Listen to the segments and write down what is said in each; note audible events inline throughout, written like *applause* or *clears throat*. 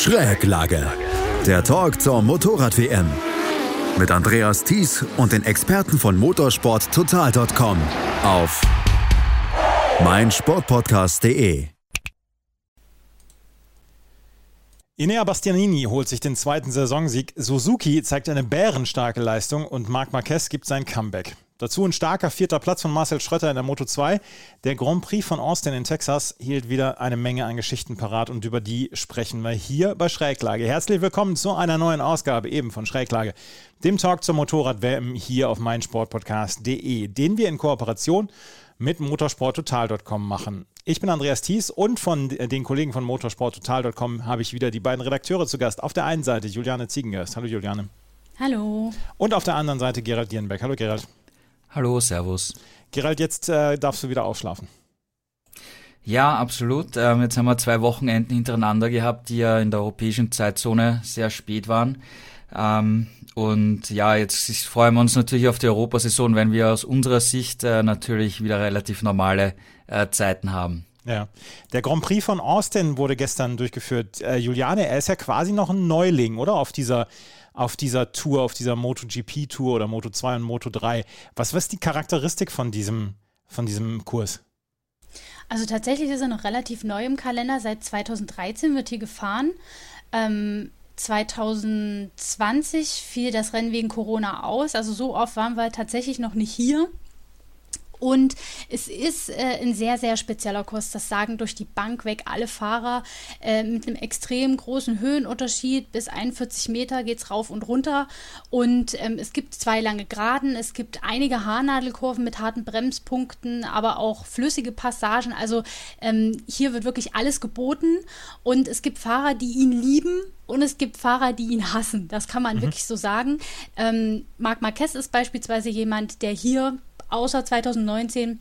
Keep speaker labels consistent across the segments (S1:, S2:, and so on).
S1: Schräglage. Der Talk zur Motorrad-WM. Mit Andreas Thies und den Experten von motorsporttotal.com auf meinsportpodcast.de.
S2: Inea Bastianini holt sich den zweiten Saisonsieg. Suzuki zeigt eine bärenstarke Leistung und Marc Marquez gibt sein Comeback. Dazu ein starker vierter Platz von Marcel Schröter in der Moto 2. Der Grand Prix von Austin in Texas hielt wieder eine Menge an Geschichten parat und über die sprechen wir hier bei Schräglage. Herzlich willkommen zu einer neuen Ausgabe eben von Schräglage, dem Talk zur Motorrad-WM hier auf meinsportpodcast.de, den wir in Kooperation mit motorsporttotal.com machen. Ich bin Andreas Thies und von den Kollegen von motorsporttotal.com habe ich wieder die beiden Redakteure zu Gast. Auf der einen Seite Juliane Ziegengast. Hallo Juliane.
S3: Hallo.
S2: Und auf der anderen Seite Gerald Dierenbeck. Hallo Gerald.
S4: Hallo, Servus.
S2: Gerald, jetzt äh, darfst du wieder ausschlafen.
S4: Ja, absolut. Ähm, jetzt haben wir zwei Wochenenden hintereinander gehabt, die ja in der europäischen Zeitzone sehr spät waren. Ähm, und ja, jetzt freuen wir uns natürlich auf die Europasaison, wenn wir aus unserer Sicht äh, natürlich wieder relativ normale äh, Zeiten haben.
S2: Ja, der Grand Prix von Austin wurde gestern durchgeführt. Äh, Juliane, er ist ja quasi noch ein Neuling, oder? Auf dieser auf dieser Tour, auf dieser MotoGP-Tour oder Moto 2 und Moto 3. Was, was ist die Charakteristik von diesem, von diesem Kurs?
S3: Also tatsächlich ist er noch relativ neu im Kalender. Seit 2013 wird hier gefahren. Ähm, 2020 fiel das Rennen wegen Corona aus. Also so oft waren wir tatsächlich noch nicht hier. Und es ist äh, ein sehr, sehr spezieller Kurs. Das sagen durch die Bank weg alle Fahrer äh, mit einem extrem großen Höhenunterschied. Bis 41 Meter geht es rauf und runter. Und ähm, es gibt zwei lange Geraden. Es gibt einige Haarnadelkurven mit harten Bremspunkten, aber auch flüssige Passagen. Also ähm, hier wird wirklich alles geboten. Und es gibt Fahrer, die ihn lieben und es gibt Fahrer, die ihn hassen. Das kann man mhm. wirklich so sagen. Ähm, Marc Marquez ist beispielsweise jemand, der hier außer 2019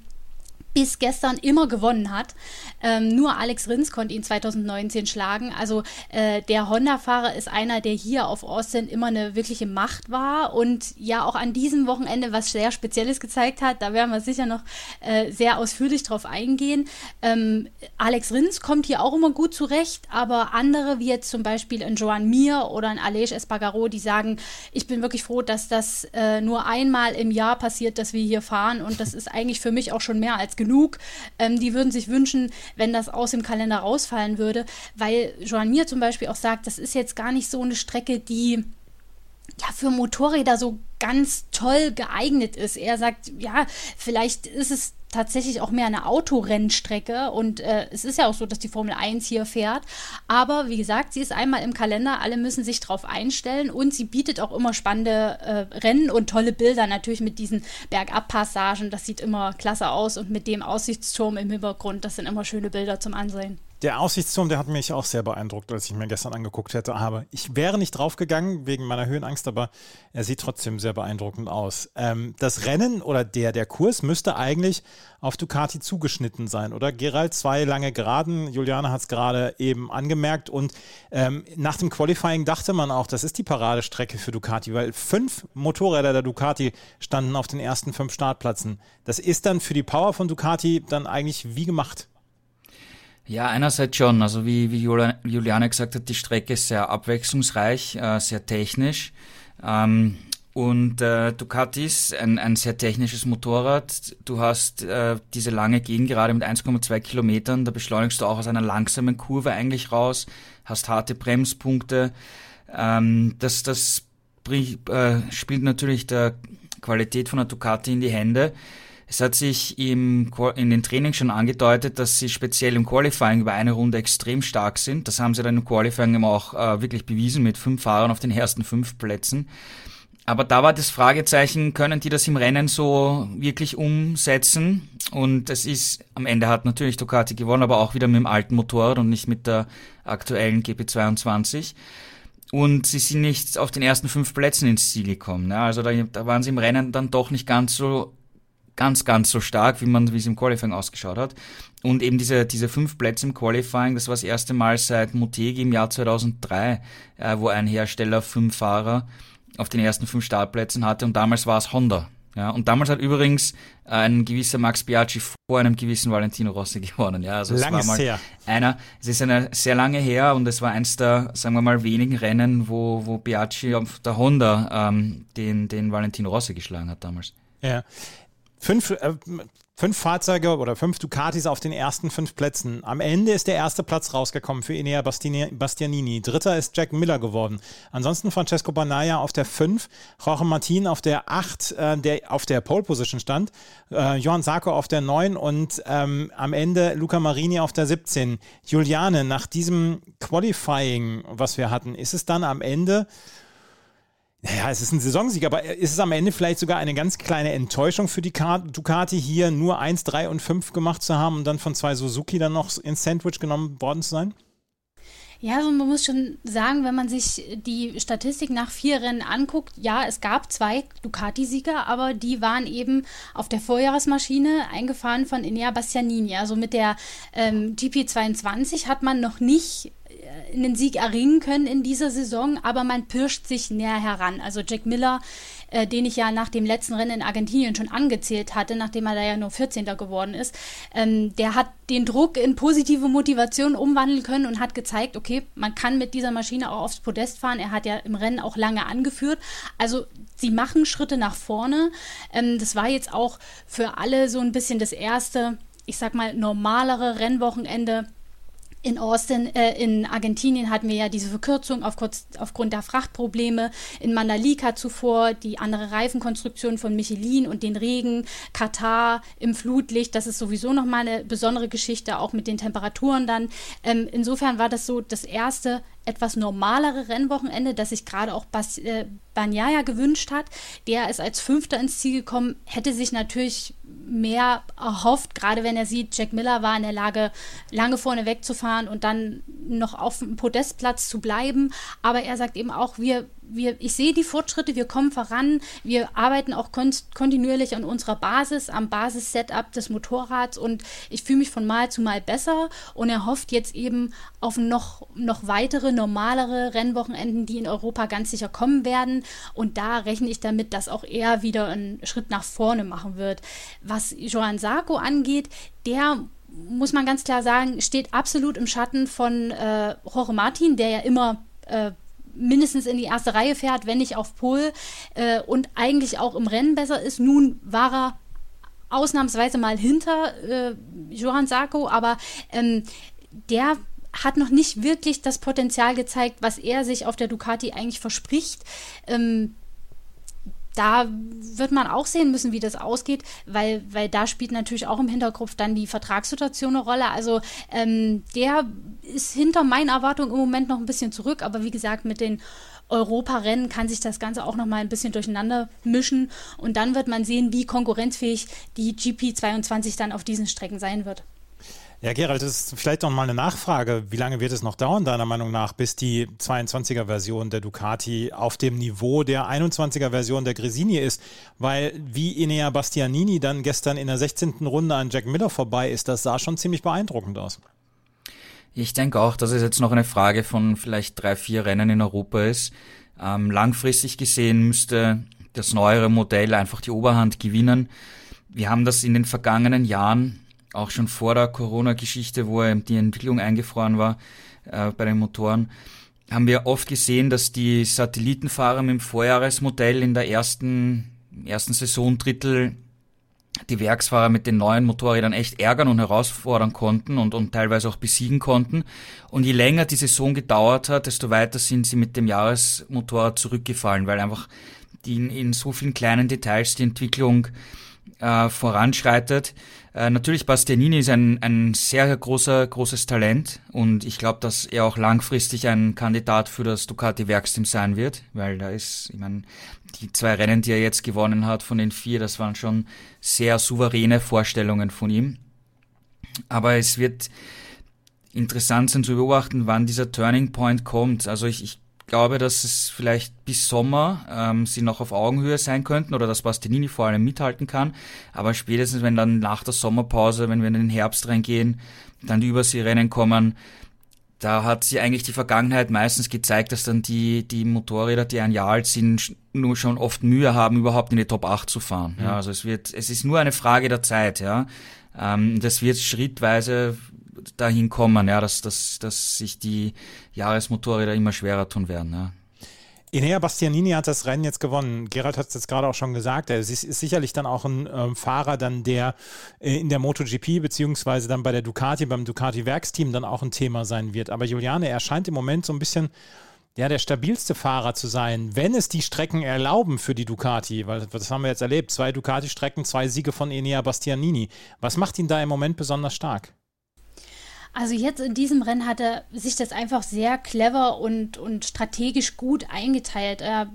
S3: bis gestern immer gewonnen hat. Ähm, nur Alex Rins konnte ihn 2019 schlagen. Also äh, der Honda-Fahrer ist einer, der hier auf Austin immer eine wirkliche Macht war und ja auch an diesem Wochenende was sehr Spezielles gezeigt hat. Da werden wir sicher noch äh, sehr ausführlich drauf eingehen. Ähm, Alex Rins kommt hier auch immer gut zurecht, aber andere wie jetzt zum Beispiel ein Joan Mir oder ein Aleix Espargaro, die sagen, ich bin wirklich froh, dass das äh, nur einmal im Jahr passiert, dass wir hier fahren und das ist eigentlich für mich auch schon mehr als genug. Ähm, die würden sich wünschen, wenn das aus dem Kalender rausfallen würde, weil Joan Mir zum Beispiel auch sagt, das ist jetzt gar nicht so eine Strecke, die ja, für Motorräder so ganz toll geeignet ist. Er sagt, ja, vielleicht ist es tatsächlich auch mehr eine Autorennstrecke und äh, es ist ja auch so, dass die Formel 1 hier fährt. Aber wie gesagt, sie ist einmal im Kalender, alle müssen sich drauf einstellen und sie bietet auch immer spannende äh, Rennen und tolle Bilder, natürlich mit diesen Bergabpassagen. Das sieht immer klasse aus und mit dem Aussichtsturm im Hintergrund, das sind immer schöne Bilder zum Ansehen.
S2: Der Aussichtsturm, der hat mich auch sehr beeindruckt, als ich mir gestern angeguckt hätte. Aber ich wäre nicht draufgegangen wegen meiner Höhenangst, aber er sieht trotzdem sehr beeindruckend aus. Ähm, das Rennen oder der, der Kurs müsste eigentlich auf Ducati zugeschnitten sein, oder? Gerald, zwei lange Geraden. Juliane hat es gerade eben angemerkt. Und ähm, nach dem Qualifying dachte man auch, das ist die Paradestrecke für Ducati, weil fünf Motorräder der Ducati standen auf den ersten fünf Startplätzen. Das ist dann für die Power von Ducati dann eigentlich wie gemacht.
S4: Ja, einerseits schon. Also wie, wie Juliane gesagt hat, die Strecke ist sehr abwechslungsreich, äh, sehr technisch. Ähm, und äh, Ducati ist ein, ein sehr technisches Motorrad. Du hast äh, diese lange Gegengerade mit 1,2 Kilometern. Da beschleunigst du auch aus einer langsamen Kurve eigentlich raus, hast harte Bremspunkte. Ähm, das das äh, spielt natürlich der Qualität von der Ducati in die Hände. Es hat sich im, in den Trainings schon angedeutet, dass sie speziell im Qualifying über eine Runde extrem stark sind. Das haben sie dann im Qualifying immer auch äh, wirklich bewiesen mit fünf Fahrern auf den ersten fünf Plätzen. aber da war das Fragezeichen, können die das im Rennen so wirklich umsetzen? Und es ist, am Ende hat natürlich Ducati gewonnen, aber auch wieder mit dem alten Motorrad und nicht mit der aktuellen GP22. Und sie sind nicht auf den ersten fünf Plätzen ins Ziel gekommen. Ne? Also da, da waren sie im Rennen dann doch nicht ganz so ganz, ganz so stark, wie man, wie es im Qualifying ausgeschaut hat. Und eben diese, diese fünf Plätze im Qualifying, das war das erste Mal seit Motegi im Jahr 2003, äh, wo ein Hersteller fünf Fahrer auf den ersten fünf Startplätzen hatte und damals war es Honda. Ja, und damals hat übrigens ein gewisser Max Biaggi vor einem gewissen Valentino Rossi *laughs* gewonnen. Ja, also es
S2: Lang
S4: war mal
S2: her.
S4: einer, es ist eine sehr lange her und es war eins der, sagen wir mal, wenigen Rennen, wo, wo Biaggi auf der Honda ähm, den, den Valentino Rossi geschlagen hat damals.
S2: Ja. Fünf, äh, fünf Fahrzeuge oder fünf Ducatis auf den ersten fünf Plätzen. Am Ende ist der erste Platz rausgekommen für Enea Bastianini. Dritter ist Jack Miller geworden. Ansonsten Francesco Banaya auf der fünf, Jorge Martin auf der acht, äh, der auf der Pole Position stand, äh, Johann Sarko auf der neun und ähm, am Ende Luca Marini auf der 17. Juliane, nach diesem Qualifying, was wir hatten, ist es dann am Ende naja, es ist ein Saisonsieg, aber ist es am Ende vielleicht sogar eine ganz kleine Enttäuschung für die Ducati, hier nur 1, 3 und 5 gemacht zu haben und dann von zwei Suzuki dann noch ins Sandwich genommen worden zu sein?
S3: Ja, also man muss schon sagen, wenn man sich die Statistik nach vier Rennen anguckt, ja, es gab zwei Ducati-Sieger, aber die waren eben auf der Vorjahresmaschine eingefahren von Enea Bastianini. Also mit der ähm, GP22 hat man noch nicht einen Sieg erringen können in dieser Saison, aber man pirscht sich näher heran. Also Jack Miller, äh, den ich ja nach dem letzten Rennen in Argentinien schon angezählt hatte, nachdem er da ja nur 14. geworden ist, ähm, der hat den Druck in positive Motivation umwandeln können und hat gezeigt, okay, man kann mit dieser Maschine auch aufs Podest fahren. Er hat ja im Rennen auch lange angeführt. Also sie machen Schritte nach vorne. Ähm, das war jetzt auch für alle so ein bisschen das erste, ich sag mal, normalere Rennwochenende in Austin, äh, in Argentinien hatten wir ja diese Verkürzung auf kurz, aufgrund der Frachtprobleme. In Manalika zuvor die andere Reifenkonstruktion von Michelin und den Regen. Katar im Flutlicht, das ist sowieso nochmal eine besondere Geschichte, auch mit den Temperaturen dann. Ähm, insofern war das so das erste etwas normalere Rennwochenende, das sich gerade auch Bas äh, Banyaya gewünscht hat. Der ist als Fünfter ins Ziel gekommen, hätte sich natürlich mehr erhofft, gerade wenn er sieht, Jack Miller war in der Lage, lange vorne wegzufahren und dann noch auf dem Podestplatz zu bleiben. Aber er sagt eben auch, wir wir, ich sehe die Fortschritte, wir kommen voran, wir arbeiten auch kontinuierlich an unserer Basis, am Basis-Setup des Motorrads und ich fühle mich von Mal zu Mal besser und er hofft jetzt eben auf noch, noch weitere, normalere Rennwochenenden, die in Europa ganz sicher kommen werden und da rechne ich damit, dass auch er wieder einen Schritt nach vorne machen wird. Was Joan Sarko angeht, der muss man ganz klar sagen, steht absolut im Schatten von äh, Jorge Martin, der ja immer äh, mindestens in die erste Reihe fährt, wenn nicht auf Pol äh, und eigentlich auch im Rennen besser ist. Nun war er ausnahmsweise mal hinter äh, Johann Sarko, aber ähm, der hat noch nicht wirklich das Potenzial gezeigt, was er sich auf der Ducati eigentlich verspricht. Ähm, da wird man auch sehen müssen, wie das ausgeht, weil, weil da spielt natürlich auch im Hinterkopf dann die Vertragssituation eine Rolle. Also ähm, der ist hinter meinen Erwartungen im Moment noch ein bisschen zurück, aber wie gesagt, mit den Europarennen kann sich das Ganze auch noch mal ein bisschen durcheinander mischen und dann wird man sehen, wie konkurrenzfähig die GP22 dann auf diesen Strecken sein wird.
S2: Ja, Gerald, das ist vielleicht noch mal eine Nachfrage. Wie lange wird es noch dauern, deiner Meinung nach, bis die 22er-Version der Ducati auf dem Niveau der 21er-Version der Gresini ist? Weil wie Enea Bastianini dann gestern in der 16. Runde an Jack Miller vorbei ist, das sah schon ziemlich beeindruckend aus.
S4: Ich denke auch, dass es jetzt noch eine Frage von vielleicht drei, vier Rennen in Europa ist. Ähm, langfristig gesehen müsste das neuere Modell einfach die Oberhand gewinnen. Wir haben das in den vergangenen Jahren auch schon vor der Corona-Geschichte, wo die Entwicklung eingefroren war äh, bei den Motoren, haben wir oft gesehen, dass die Satellitenfahrer mit dem Vorjahresmodell in der ersten, ersten Saisondrittel die Werksfahrer mit den neuen Motorrädern echt ärgern und herausfordern konnten und, und teilweise auch besiegen konnten. Und je länger die Saison gedauert hat, desto weiter sind sie mit dem Jahresmotorrad zurückgefallen, weil einfach die in, in so vielen kleinen Details die Entwicklung äh, voranschreitet. Äh, natürlich, Bastianini ist ein, ein sehr großer, großes Talent und ich glaube, dass er auch langfristig ein Kandidat für das Ducati-Werksteam sein wird, weil da ist, ich meine, die zwei Rennen, die er jetzt gewonnen hat von den vier, das waren schon sehr souveräne Vorstellungen von ihm. Aber es wird interessant sein zu beobachten, wann dieser Turning Point kommt. Also ich, ich glaube, dass es vielleicht bis Sommer ähm, sie noch auf Augenhöhe sein könnten oder dass Bastianini vor allem mithalten kann. Aber spätestens, wenn dann nach der Sommerpause, wenn wir in den Herbst reingehen, dann die Überseerennen kommen, da hat sie eigentlich die Vergangenheit meistens gezeigt, dass dann die, die Motorräder, die ein Jahr alt sind, nur schon oft Mühe haben, überhaupt in die Top 8 zu fahren. Ja, also es wird, es ist nur eine Frage der Zeit, ja. Ähm, das wird schrittweise dahin kommen, ja, dass, dass, dass sich die Jahresmotorräder immer schwerer tun werden. Ja.
S2: Enea Bastianini hat das Rennen jetzt gewonnen. Gerald hat es jetzt gerade auch schon gesagt. Er ist, ist sicherlich dann auch ein ähm, Fahrer, dann der äh, in der MotoGP beziehungsweise dann bei der Ducati, beim Ducati Werksteam dann auch ein Thema sein wird. Aber Juliane, er scheint im Moment so ein bisschen ja, der stabilste Fahrer zu sein, wenn es die Strecken erlauben für die Ducati, weil das haben wir jetzt erlebt. Zwei Ducati-Strecken, zwei Siege von Enea Bastianini. Was macht ihn da im Moment besonders stark?
S3: Also jetzt in diesem Rennen hat er sich das einfach sehr clever und, und strategisch gut eingeteilt. Er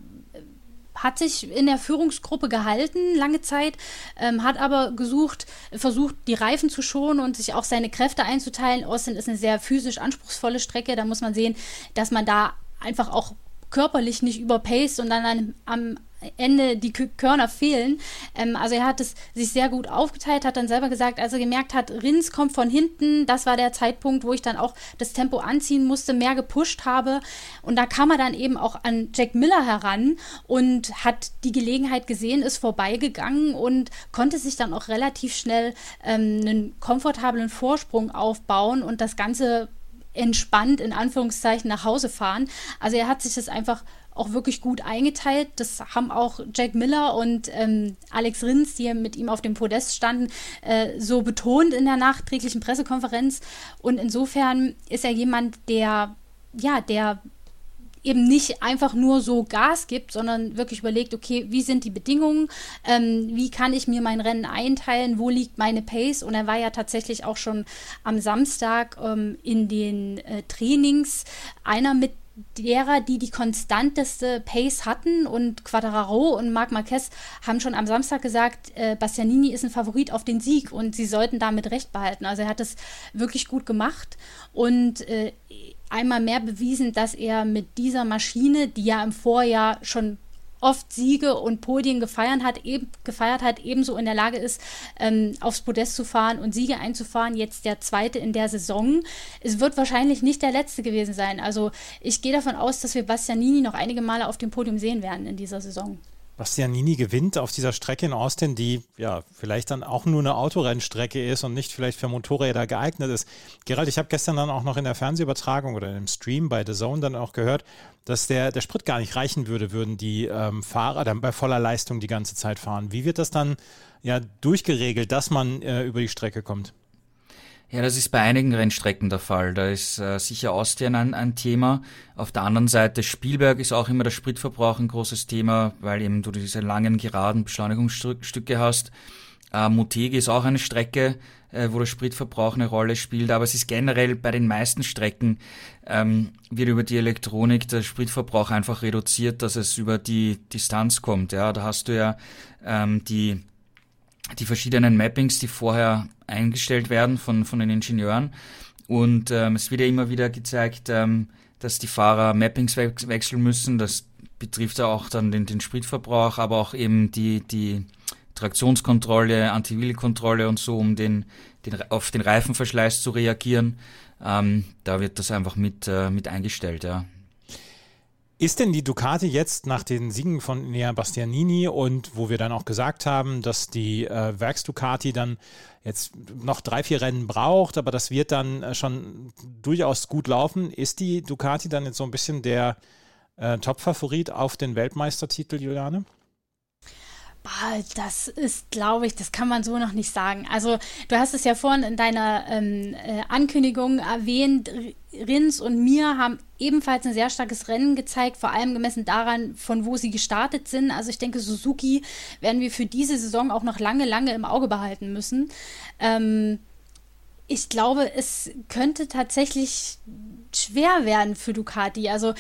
S3: hat sich in der Führungsgruppe gehalten lange Zeit, ähm, hat aber gesucht, versucht, die Reifen zu schonen und sich auch seine Kräfte einzuteilen. Austin ist eine sehr physisch anspruchsvolle Strecke. Da muss man sehen, dass man da einfach auch körperlich nicht überpaced und dann am Ende die Körner fehlen. Ähm, also er hat es sich sehr gut aufgeteilt, hat dann selber gesagt, als er gemerkt hat, Rins kommt von hinten, das war der Zeitpunkt, wo ich dann auch das Tempo anziehen musste, mehr gepusht habe. Und da kam er dann eben auch an Jack Miller heran und hat die Gelegenheit gesehen, ist vorbeigegangen und konnte sich dann auch relativ schnell ähm, einen komfortablen Vorsprung aufbauen und das Ganze entspannt in Anführungszeichen nach Hause fahren. Also er hat sich das einfach auch wirklich gut eingeteilt. Das haben auch Jack Miller und ähm, Alex Rins, die mit ihm auf dem Podest standen, äh, so betont in der nachträglichen Pressekonferenz. Und insofern ist er jemand, der, ja, der eben nicht einfach nur so Gas gibt, sondern wirklich überlegt, okay, wie sind die Bedingungen, ähm, wie kann ich mir mein Rennen einteilen, wo liegt meine Pace und er war ja tatsächlich auch schon am Samstag ähm, in den äh, Trainings einer mit derer, die die konstanteste Pace hatten und Quadraro und Marc Marquez haben schon am Samstag gesagt, äh, Bastianini ist ein Favorit auf den Sieg und sie sollten damit recht behalten. Also er hat es wirklich gut gemacht und äh, einmal mehr bewiesen, dass er mit dieser Maschine, die ja im Vorjahr schon oft Siege und Podien gefeiert hat, eben, gefeiert hat, ebenso in der Lage ist, ähm, aufs Podest zu fahren und Siege einzufahren. Jetzt der zweite in der Saison. Es wird wahrscheinlich nicht der letzte gewesen sein. Also ich gehe davon aus, dass wir Bastianini noch einige Male auf dem Podium sehen werden in dieser Saison.
S2: Bastianini gewinnt auf dieser Strecke in Austin, die ja vielleicht dann auch nur eine Autorennstrecke ist und nicht vielleicht für Motorräder geeignet ist. Gerald, ich habe gestern dann auch noch in der Fernsehübertragung oder im Stream bei The Zone dann auch gehört, dass der, der Sprit gar nicht reichen würde, würden die ähm, Fahrer dann bei voller Leistung die ganze Zeit fahren. Wie wird das dann ja durchgeregelt, dass man äh, über die Strecke kommt?
S4: Ja, das ist bei einigen Rennstrecken der Fall. Da ist äh, sicher Austrian ein, ein, Thema. Auf der anderen Seite Spielberg ist auch immer der Spritverbrauch ein großes Thema, weil eben du diese langen, geraden Beschleunigungsstücke hast. Äh, Motegi ist auch eine Strecke, äh, wo der Spritverbrauch eine Rolle spielt, aber es ist generell bei den meisten Strecken ähm, wird über die Elektronik der Spritverbrauch einfach reduziert, dass es über die Distanz kommt. Ja, da hast du ja ähm, die die verschiedenen Mappings, die vorher eingestellt werden von, von den Ingenieuren. Und ähm, es wird ja immer wieder gezeigt, ähm, dass die Fahrer Mappings we wechseln müssen. Das betrifft ja auch dann den, den Spritverbrauch, aber auch eben die, die Traktionskontrolle, Anti-Wheel-Kontrolle und so, um den, den, auf den Reifenverschleiß zu reagieren. Ähm, da wird das einfach mit, äh, mit eingestellt, ja.
S2: Ist denn die Ducati jetzt nach den Siegen von Nea Bastianini und wo wir dann auch gesagt haben, dass die äh, Werks-Ducati dann jetzt noch drei, vier Rennen braucht, aber das wird dann äh, schon durchaus gut laufen, ist die Ducati dann jetzt so ein bisschen der äh, Top-Favorit auf den Weltmeistertitel, Juliane?
S3: Das ist, glaube ich, das kann man so noch nicht sagen. Also du hast es ja vorhin in deiner ähm, äh, Ankündigung erwähnt, Rins und Mir haben ebenfalls ein sehr starkes Rennen gezeigt, vor allem gemessen daran, von wo sie gestartet sind. Also ich denke, Suzuki werden wir für diese Saison auch noch lange, lange im Auge behalten müssen. Ähm, ich glaube, es könnte tatsächlich schwer werden für Ducati. Also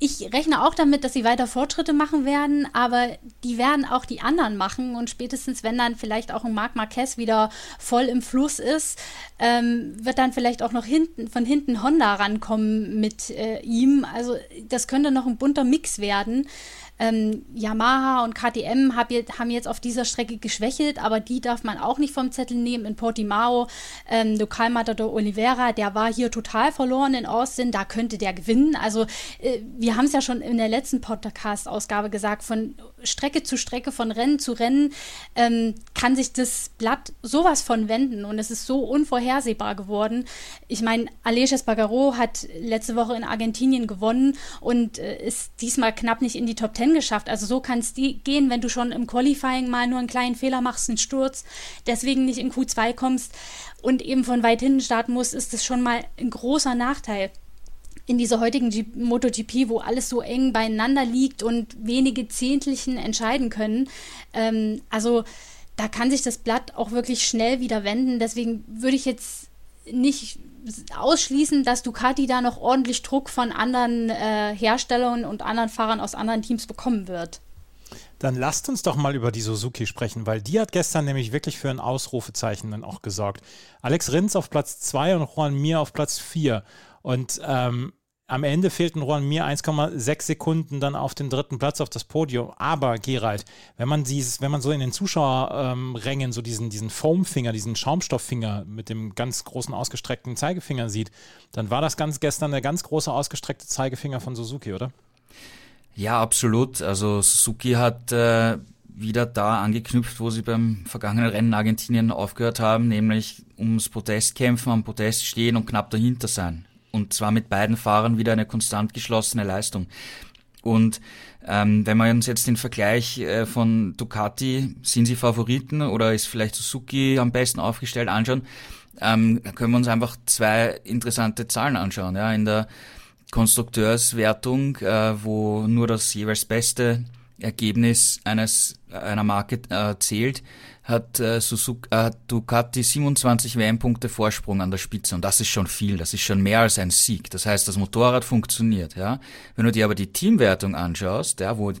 S3: ich rechne auch damit, dass sie weiter Fortschritte machen werden, aber die werden auch die anderen machen und spätestens, wenn dann vielleicht auch ein Marc Marquez wieder voll im Fluss ist, ähm, wird dann vielleicht auch noch hinten, von hinten Honda rankommen mit äh, ihm. Also das könnte noch ein bunter Mix werden. Ähm, Yamaha und KTM hab haben jetzt auf dieser Strecke geschwächelt, aber die darf man auch nicht vom Zettel nehmen. In Portimao, ähm, Lokalmatador Oliveira, der war hier total verloren in Austin, da könnte der gewinnen. Also äh, wir haben es ja schon in der letzten Podcast-Ausgabe gesagt, von Strecke zu Strecke, von Rennen zu Rennen ähm, kann sich das Blatt sowas von wenden und es ist so unvorhersehbar geworden. Ich meine, Aleix Espargaro hat letzte Woche in Argentinien gewonnen und äh, ist diesmal knapp nicht in die Top Ten geschafft. Also so kann es gehen, wenn du schon im Qualifying mal nur einen kleinen Fehler machst, einen Sturz, deswegen nicht in Q2 kommst und eben von weit hinten starten musst, ist das schon mal ein großer Nachteil in dieser heutigen G MotoGP, wo alles so eng beieinander liegt und wenige Zehntelchen entscheiden können. Ähm, also da kann sich das Blatt auch wirklich schnell wieder wenden. Deswegen würde ich jetzt nicht ausschließen, dass Ducati da noch ordentlich Druck von anderen äh, Herstellern und anderen Fahrern aus anderen Teams bekommen wird.
S2: Dann lasst uns doch mal über die Suzuki sprechen, weil die hat gestern nämlich wirklich für ein Ausrufezeichen dann auch gesorgt. Alex Rins auf Platz 2 und Juan Mir auf Platz 4. Und ähm, am Ende fehlten Juan Mir 1,6 Sekunden dann auf den dritten Platz auf das Podium. Aber Gerald, wenn man dieses, wenn man so in den Zuschauerrängen ähm, so diesen, diesen Foamfinger, diesen Schaumstofffinger mit dem ganz großen ausgestreckten Zeigefinger sieht, dann war das ganz gestern der ganz große ausgestreckte Zeigefinger von Suzuki, oder?
S4: Ja, absolut. Also Suzuki hat äh, wieder da angeknüpft, wo sie beim vergangenen Rennen Argentinien aufgehört haben, nämlich ums Podest kämpfen, am Podest stehen und knapp dahinter sein und zwar mit beiden Fahrern wieder eine konstant geschlossene Leistung. Und ähm, wenn wir uns jetzt den Vergleich äh, von Ducati, sind sie Favoriten oder ist vielleicht Suzuki am besten aufgestellt, anschauen, ähm, können wir uns einfach zwei interessante Zahlen anschauen. Ja, in der Konstrukteurswertung, äh, wo nur das jeweils beste Ergebnis eines einer Marke äh, zählt, hat, äh, Suzuki, äh, Ducati 27 WM-Punkte Vorsprung an der Spitze und das ist schon viel, das ist schon mehr als ein Sieg. Das heißt, das Motorrad funktioniert. Ja, wenn du dir aber die Teamwertung anschaust, ja, wo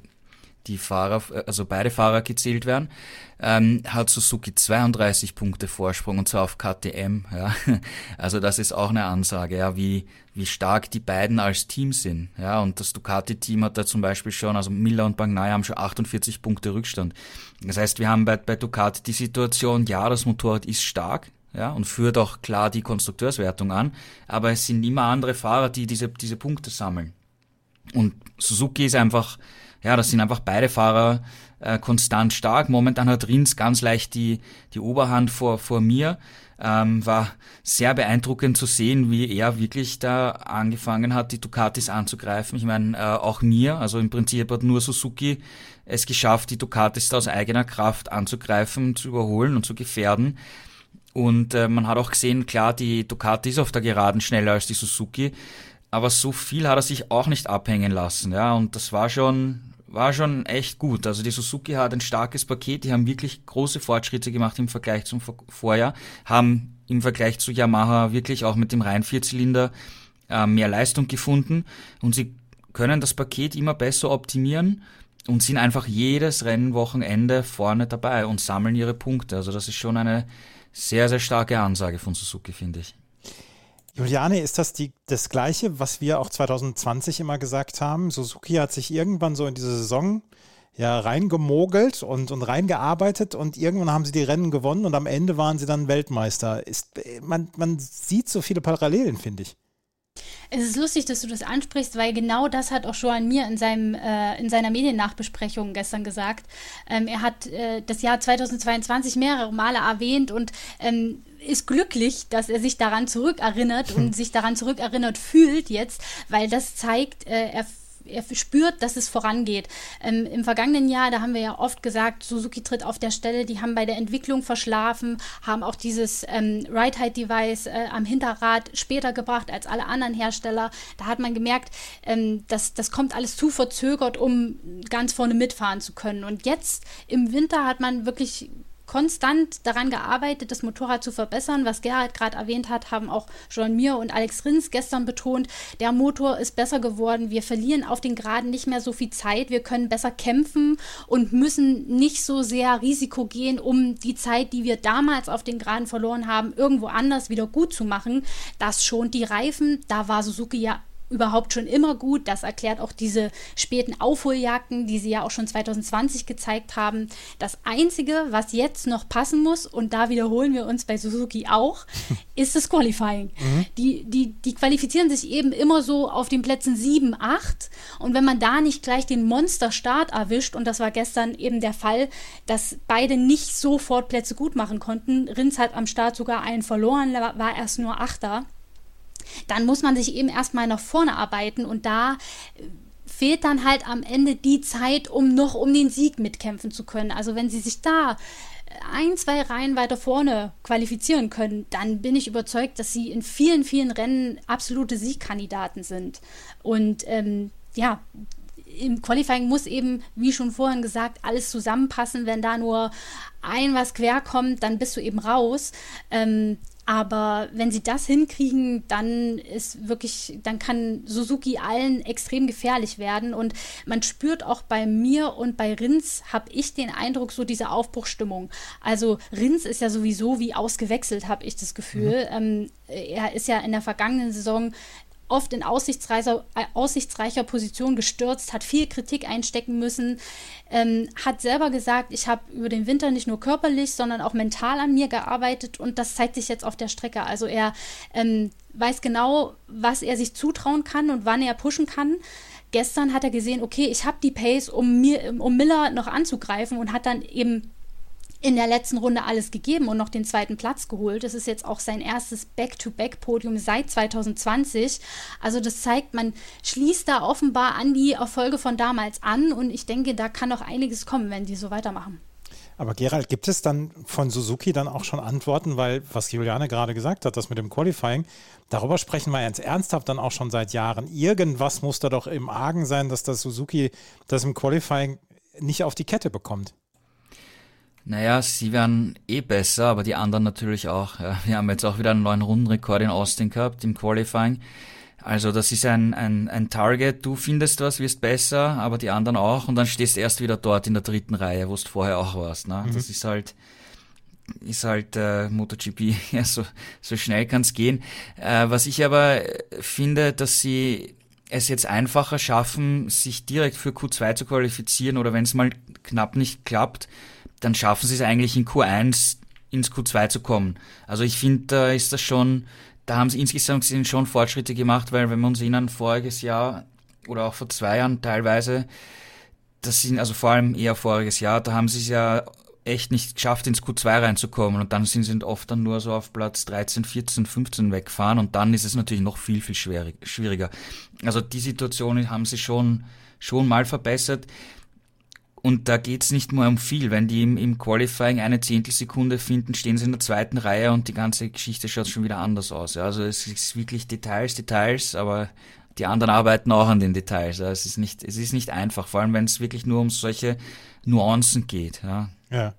S4: die Fahrer, also beide Fahrer gezählt werden, ähm, hat Suzuki 32 Punkte Vorsprung und zwar auf KTM. Ja. *laughs* Also das ist auch eine Ansage, ja, wie, wie stark die beiden als Team sind. Ja. Und das Ducati-Team hat da zum Beispiel schon, also Miller und Bagnaia haben schon 48 Punkte Rückstand. Das heißt, wir haben bei, bei Ducati die Situation, ja, das Motorrad ist stark, ja, und führt auch klar die Konstrukteurswertung an, aber es sind immer andere Fahrer, die diese, diese Punkte sammeln. Und Suzuki ist einfach ja, das sind einfach beide Fahrer äh, konstant stark. Momentan hat Rins ganz leicht die, die Oberhand vor, vor mir. Ähm, war sehr beeindruckend zu sehen, wie er wirklich da angefangen hat, die Ducatis anzugreifen. Ich meine, äh, auch mir, also im Prinzip hat nur Suzuki es geschafft, die Ducatis da aus eigener Kraft anzugreifen, zu überholen und zu gefährden. Und äh, man hat auch gesehen, klar, die Ducati ist auf der Geraden schneller als die Suzuki, aber so viel hat er sich auch nicht abhängen lassen, ja, und das war schon war schon echt gut. Also die Suzuki hat ein starkes Paket, die haben wirklich große Fortschritte gemacht im Vergleich zum Vorjahr, haben im Vergleich zu Yamaha wirklich auch mit dem rein Vierzylinder äh, mehr Leistung gefunden und sie können das Paket immer besser optimieren und sind einfach jedes Rennwochenende vorne dabei und sammeln ihre Punkte. Also das ist schon eine sehr, sehr starke Ansage von Suzuki, finde ich.
S2: Juliane, ist das die, das Gleiche, was wir auch 2020 immer gesagt haben? Suzuki hat sich irgendwann so in diese Saison ja reingemogelt und, und reingearbeitet und irgendwann haben sie die Rennen gewonnen und am Ende waren sie dann Weltmeister. Ist, man, man sieht so viele Parallelen, finde ich.
S3: Es ist lustig, dass du das ansprichst, weil genau das hat auch Joan Mir in, seinem, äh, in seiner Mediennachbesprechung gestern gesagt. Ähm, er hat äh, das Jahr 2022 mehrere Male erwähnt und ähm, ist glücklich, dass er sich daran zurückerinnert und sich daran zurückerinnert fühlt jetzt, weil das zeigt, äh, er er spürt, dass es vorangeht. Ähm, Im vergangenen Jahr, da haben wir ja oft gesagt, Suzuki tritt auf der Stelle, die haben bei der Entwicklung verschlafen, haben auch dieses ähm, Ride-Height-Device äh, am Hinterrad später gebracht als alle anderen Hersteller. Da hat man gemerkt, ähm, dass das kommt alles zu verzögert, um ganz vorne mitfahren zu können. Und jetzt im Winter hat man wirklich konstant daran gearbeitet, das Motorrad zu verbessern. Was Gerhard gerade erwähnt hat, haben auch John Mir und Alex Rins gestern betont. Der Motor ist besser geworden. Wir verlieren auf den Geraden nicht mehr so viel Zeit. Wir können besser kämpfen und müssen nicht so sehr Risiko gehen, um die Zeit, die wir damals auf den Geraden verloren haben, irgendwo anders wieder gut zu machen. Das schont die Reifen. Da war Suzuki ja überhaupt schon immer gut. Das erklärt auch diese späten Aufholjagden, die sie ja auch schon 2020 gezeigt haben. Das Einzige, was jetzt noch passen muss, und da wiederholen wir uns bei Suzuki auch, *laughs* ist das Qualifying. Mhm. Die, die, die qualifizieren sich eben immer so auf den Plätzen 7, 8. Und wenn man da nicht gleich den Monsterstart erwischt, und das war gestern eben der Fall, dass beide nicht sofort Plätze gut machen konnten, Rins hat am Start sogar einen verloren, war erst nur Achter dann muss man sich eben erstmal nach vorne arbeiten und da äh, fehlt dann halt am Ende die Zeit, um noch um den Sieg mitkämpfen zu können. Also wenn sie sich da ein, zwei Reihen weiter vorne qualifizieren können, dann bin ich überzeugt, dass sie in vielen, vielen Rennen absolute Siegkandidaten sind. Und ähm, ja, im Qualifying muss eben, wie schon vorhin gesagt, alles zusammenpassen. Wenn da nur ein was quer kommt, dann bist du eben raus. Ähm, aber wenn sie das hinkriegen, dann ist wirklich, dann kann Suzuki allen extrem gefährlich werden. Und man spürt auch bei mir und bei Rins, habe ich den Eindruck, so diese Aufbruchstimmung. Also Rins ist ja sowieso wie ausgewechselt, habe ich das Gefühl. Mhm. Ähm, er ist ja in der vergangenen Saison oft in aussichtsreicher, äh, aussichtsreicher Position gestürzt, hat viel Kritik einstecken müssen, ähm, hat selber gesagt, ich habe über den Winter nicht nur körperlich, sondern auch mental an mir gearbeitet und das zeigt sich jetzt auf der Strecke. Also er ähm, weiß genau, was er sich zutrauen kann und wann er pushen kann. Gestern hat er gesehen, okay, ich habe die Pace, um, mir, um Miller noch anzugreifen und hat dann eben in der letzten Runde alles gegeben und noch den zweiten Platz geholt. Das ist jetzt auch sein erstes Back-to-Back-Podium seit 2020. Also das zeigt, man schließt da offenbar an die Erfolge von damals an und ich denke, da kann noch einiges kommen, wenn die so weitermachen.
S2: Aber Gerald, gibt es dann von Suzuki dann auch schon Antworten, weil was Juliane gerade gesagt hat, das mit dem Qualifying, darüber sprechen wir jetzt ernsthaft dann auch schon seit Jahren. Irgendwas muss da doch im Argen sein, dass das Suzuki das im Qualifying nicht auf die Kette bekommt.
S4: Naja, sie werden eh besser, aber die anderen natürlich auch. Ja. Wir haben jetzt auch wieder einen neuen Rundenrekord in Austin gehabt im Qualifying. Also das ist ein, ein, ein Target, du findest was, wirst besser, aber die anderen auch und dann stehst du erst wieder dort in der dritten Reihe, wo du vorher auch warst. Ne? Mhm. Das ist halt ist halt äh, MotoGP, *laughs* ja, so, so schnell kann's gehen. Äh, was ich aber finde, dass sie es jetzt einfacher schaffen, sich direkt für Q2 zu qualifizieren oder wenn es mal knapp nicht klappt, dann schaffen sie es eigentlich in Q1 ins Q2 zu kommen. Also ich finde, da ist das schon, da haben sie insgesamt schon Fortschritte gemacht, weil wenn wir uns erinnern, voriges Jahr oder auch vor zwei Jahren teilweise, das sind also vor allem eher voriges Jahr, da haben sie es ja echt nicht geschafft, ins Q2 reinzukommen und dann sind sie oft dann nur so auf Platz 13, 14, 15 weggefahren und dann ist es natürlich noch viel, viel schwieriger. Also die Situation haben sie schon, schon mal verbessert. Und da geht's nicht nur um viel. Wenn die im, im Qualifying eine Zehntelsekunde finden, stehen sie in der zweiten Reihe und die ganze Geschichte schaut schon wieder anders aus. Also es ist wirklich Details, Details, aber die anderen arbeiten auch an den Details. Also es ist nicht, es ist nicht einfach, vor allem wenn es wirklich nur um solche Nuancen geht. Ja.
S2: ja.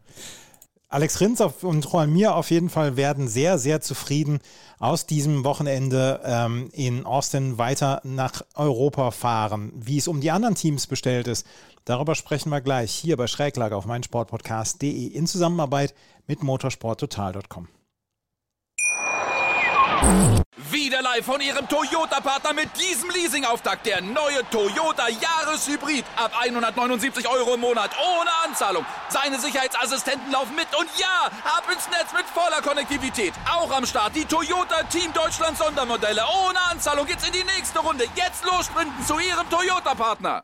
S2: Alex Rins und Juan Mir auf jeden Fall werden sehr, sehr zufrieden aus diesem Wochenende ähm, in Austin weiter nach Europa fahren. Wie es um die anderen Teams bestellt ist, darüber sprechen wir gleich hier bei Schräglage auf meinsportpodcast.de in Zusammenarbeit mit motorsporttotal.com.
S5: Wieder live von Ihrem Toyota-Partner mit diesem Leasing-Auftakt. Der neue Toyota Jahreshybrid. Ab 179 Euro im Monat. Ohne Anzahlung. Seine Sicherheitsassistenten laufen mit. Und ja, ab ins Netz mit voller Konnektivität. Auch am Start die Toyota Team Deutschland Sondermodelle. Ohne Anzahlung geht's in die nächste Runde. Jetzt los zu Ihrem Toyota-Partner.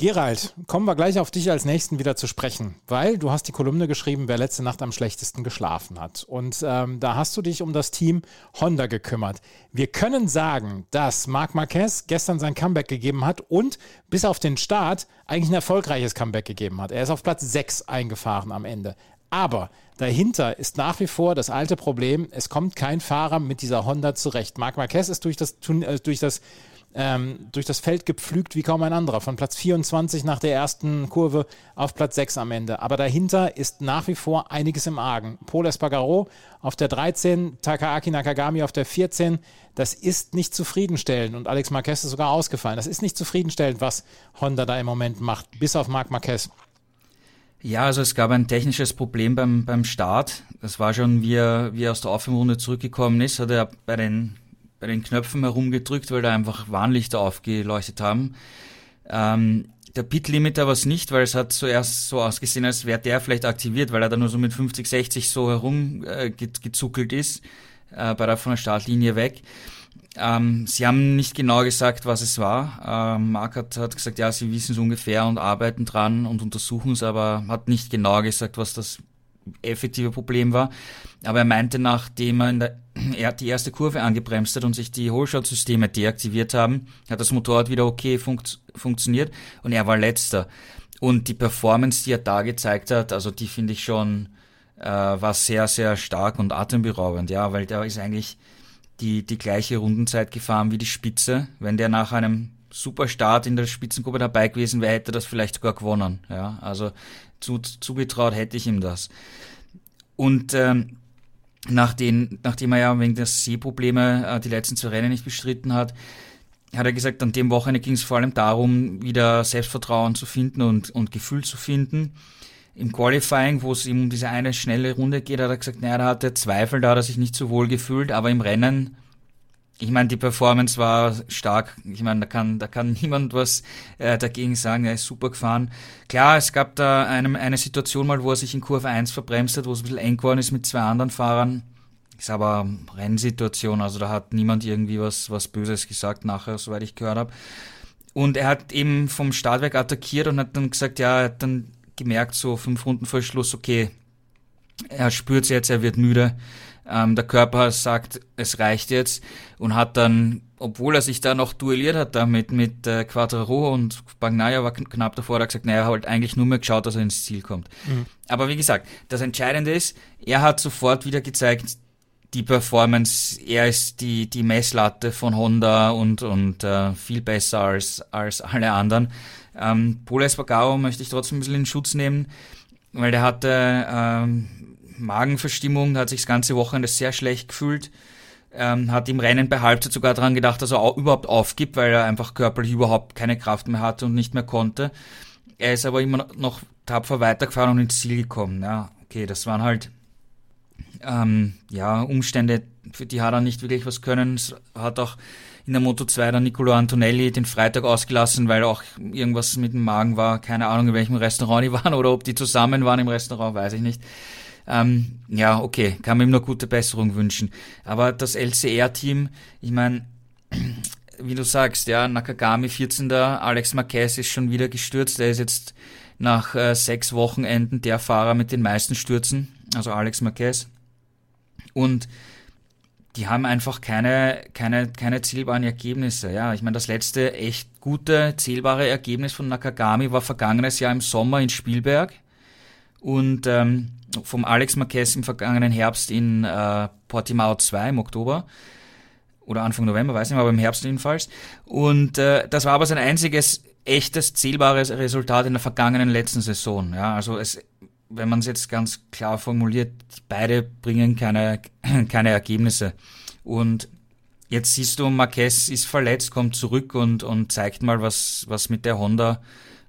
S2: Gerald, kommen wir gleich auf dich als Nächsten wieder zu sprechen, weil du hast die Kolumne geschrieben, wer letzte Nacht am schlechtesten geschlafen hat. Und ähm, da hast du dich um das Team Honda gekümmert. Wir können sagen, dass Marc Marquez gestern sein Comeback gegeben hat und bis auf den Start eigentlich ein erfolgreiches Comeback gegeben hat. Er ist auf Platz 6 eingefahren am Ende. Aber dahinter ist nach wie vor das alte Problem, es kommt kein Fahrer mit dieser Honda zurecht. Marc Marquez ist durch das, äh, durch das ähm, durch das Feld gepflügt wie kaum ein anderer. Von Platz 24 nach der ersten Kurve auf Platz 6 am Ende. Aber dahinter ist nach wie vor einiges im Argen. Paul Espargaro auf der 13, Takaaki Nakagami auf der 14. Das ist nicht zufriedenstellend. Und Alex Marquez ist sogar ausgefallen. Das ist nicht zufriedenstellend, was Honda da im Moment macht, bis auf Marc Marquez.
S4: Ja, also es gab ein technisches Problem beim, beim Start. Das war schon, wie er, wie er aus der Aufwärmrunde zurückgekommen ist, hat er bei den bei den Knöpfen herumgedrückt, weil da einfach Warnlichter aufgeleuchtet haben. Ähm, der Pit-Limiter war es nicht, weil es hat zuerst so ausgesehen, als wäre der vielleicht aktiviert, weil er da nur so mit 50, 60 so herumgezuckelt äh, ist, äh, bei der, von der Startlinie weg. Ähm, sie haben nicht genau gesagt, was es war. Ähm, Mark hat, hat gesagt, ja, sie wissen es ungefähr und arbeiten dran und untersuchen es, aber hat nicht genau gesagt, was das effektive Problem war. Aber er meinte, nachdem er, der, er die erste Kurve angebremst hat und sich die Holschaut-Systeme deaktiviert haben, hat das Motorrad wieder okay funkt, funktioniert und er war letzter. Und die Performance, die er da gezeigt hat, also die finde ich schon, äh, war sehr, sehr stark und atemberaubend, ja, weil der ist eigentlich die, die gleiche Rundenzeit gefahren wie die Spitze. Wenn der nach einem super Start in der Spitzengruppe dabei gewesen wäre, hätte er das vielleicht sogar gewonnen, ja, also zu, zugetraut hätte ich ihm das. Und ähm, nach den, nachdem er ja wegen der Sehprobleme äh, die letzten zwei Rennen nicht bestritten hat, hat er gesagt, an dem Wochenende ging es vor allem darum, wieder Selbstvertrauen zu finden und, und Gefühl zu finden. Im Qualifying, wo es ihm um diese eine schnelle Runde geht, hat er gesagt, naja, da hat er Zweifel, da hat er sich nicht so wohl gefühlt, aber im Rennen ich meine, die Performance war stark. Ich meine, da kann, da kann *laughs* niemand was äh, dagegen sagen. Er ist super gefahren. Klar, es gab da einem, eine Situation mal, wo er sich in Kurve 1 verbremst hat, wo es ein bisschen eng geworden ist mit zwei anderen Fahrern. Ist aber Rennsituation, also da hat niemand irgendwie was, was Böses gesagt nachher, soweit ich gehört habe. Und er hat eben vom Startwerk attackiert und hat dann gesagt, ja, er hat dann gemerkt, so fünf Runden vor Schluss, okay, er spürt es jetzt, er wird müde ähm, der Körper sagt, es reicht jetzt und hat dann, obwohl er sich da noch duelliert hat damit mit äh, Quadraro und Bagnaia war knapp davor, hat gesagt, naja, er hat halt eigentlich nur mehr geschaut, dass er ins Ziel kommt. Mhm. Aber wie gesagt, das Entscheidende ist, er hat sofort wieder gezeigt, die Performance, er ist die, die Messlatte von Honda und, und äh, viel besser als, als alle anderen. Ähm, Polo Espargaro möchte ich trotzdem ein bisschen in Schutz nehmen, weil der hatte ähm, Magenverstimmung, hat sich das ganze Wochenende sehr schlecht gefühlt. Ähm, hat im Rennen bei Halbzeit sogar daran gedacht, dass er auch überhaupt aufgibt, weil er einfach körperlich überhaupt keine Kraft mehr hatte und nicht mehr konnte. Er ist aber immer noch tapfer weitergefahren und ins Ziel gekommen. Ja, okay, das waren halt ähm, ja Umstände, für die hat er nicht wirklich was können. Es hat auch in der Moto 2 dann Nicolo Antonelli den Freitag ausgelassen, weil auch irgendwas mit dem Magen war. Keine Ahnung, in welchem Restaurant die *laughs* waren oder ob die zusammen waren im Restaurant, weiß ich nicht. Ähm, ja, okay, kann man ihm nur gute Besserung wünschen. Aber das LCR-Team, ich meine, *clears throat* wie du sagst, ja, Nakagami 14. Alex Marquez ist schon wieder gestürzt. Er ist jetzt nach äh, sechs Wochenenden der Fahrer mit den meisten Stürzen, also Alex Marquez. Und die haben einfach keine, keine, keine zählbaren Ergebnisse. Ja, ich meine, das letzte echt gute, zählbare Ergebnis von Nakagami war vergangenes Jahr im Sommer in Spielberg. Und ähm, vom Alex Marquez im vergangenen Herbst in äh, Portimao 2 im Oktober oder Anfang November, weiß nicht, aber im Herbst jedenfalls. Und äh, das war aber sein einziges echtes zählbares Resultat in der vergangenen letzten Saison. Ja, also es, wenn man es jetzt ganz klar formuliert, beide bringen keine *clears throat* keine Ergebnisse. Und jetzt siehst du, Marquez ist verletzt, kommt zurück und und zeigt mal, was was mit der Honda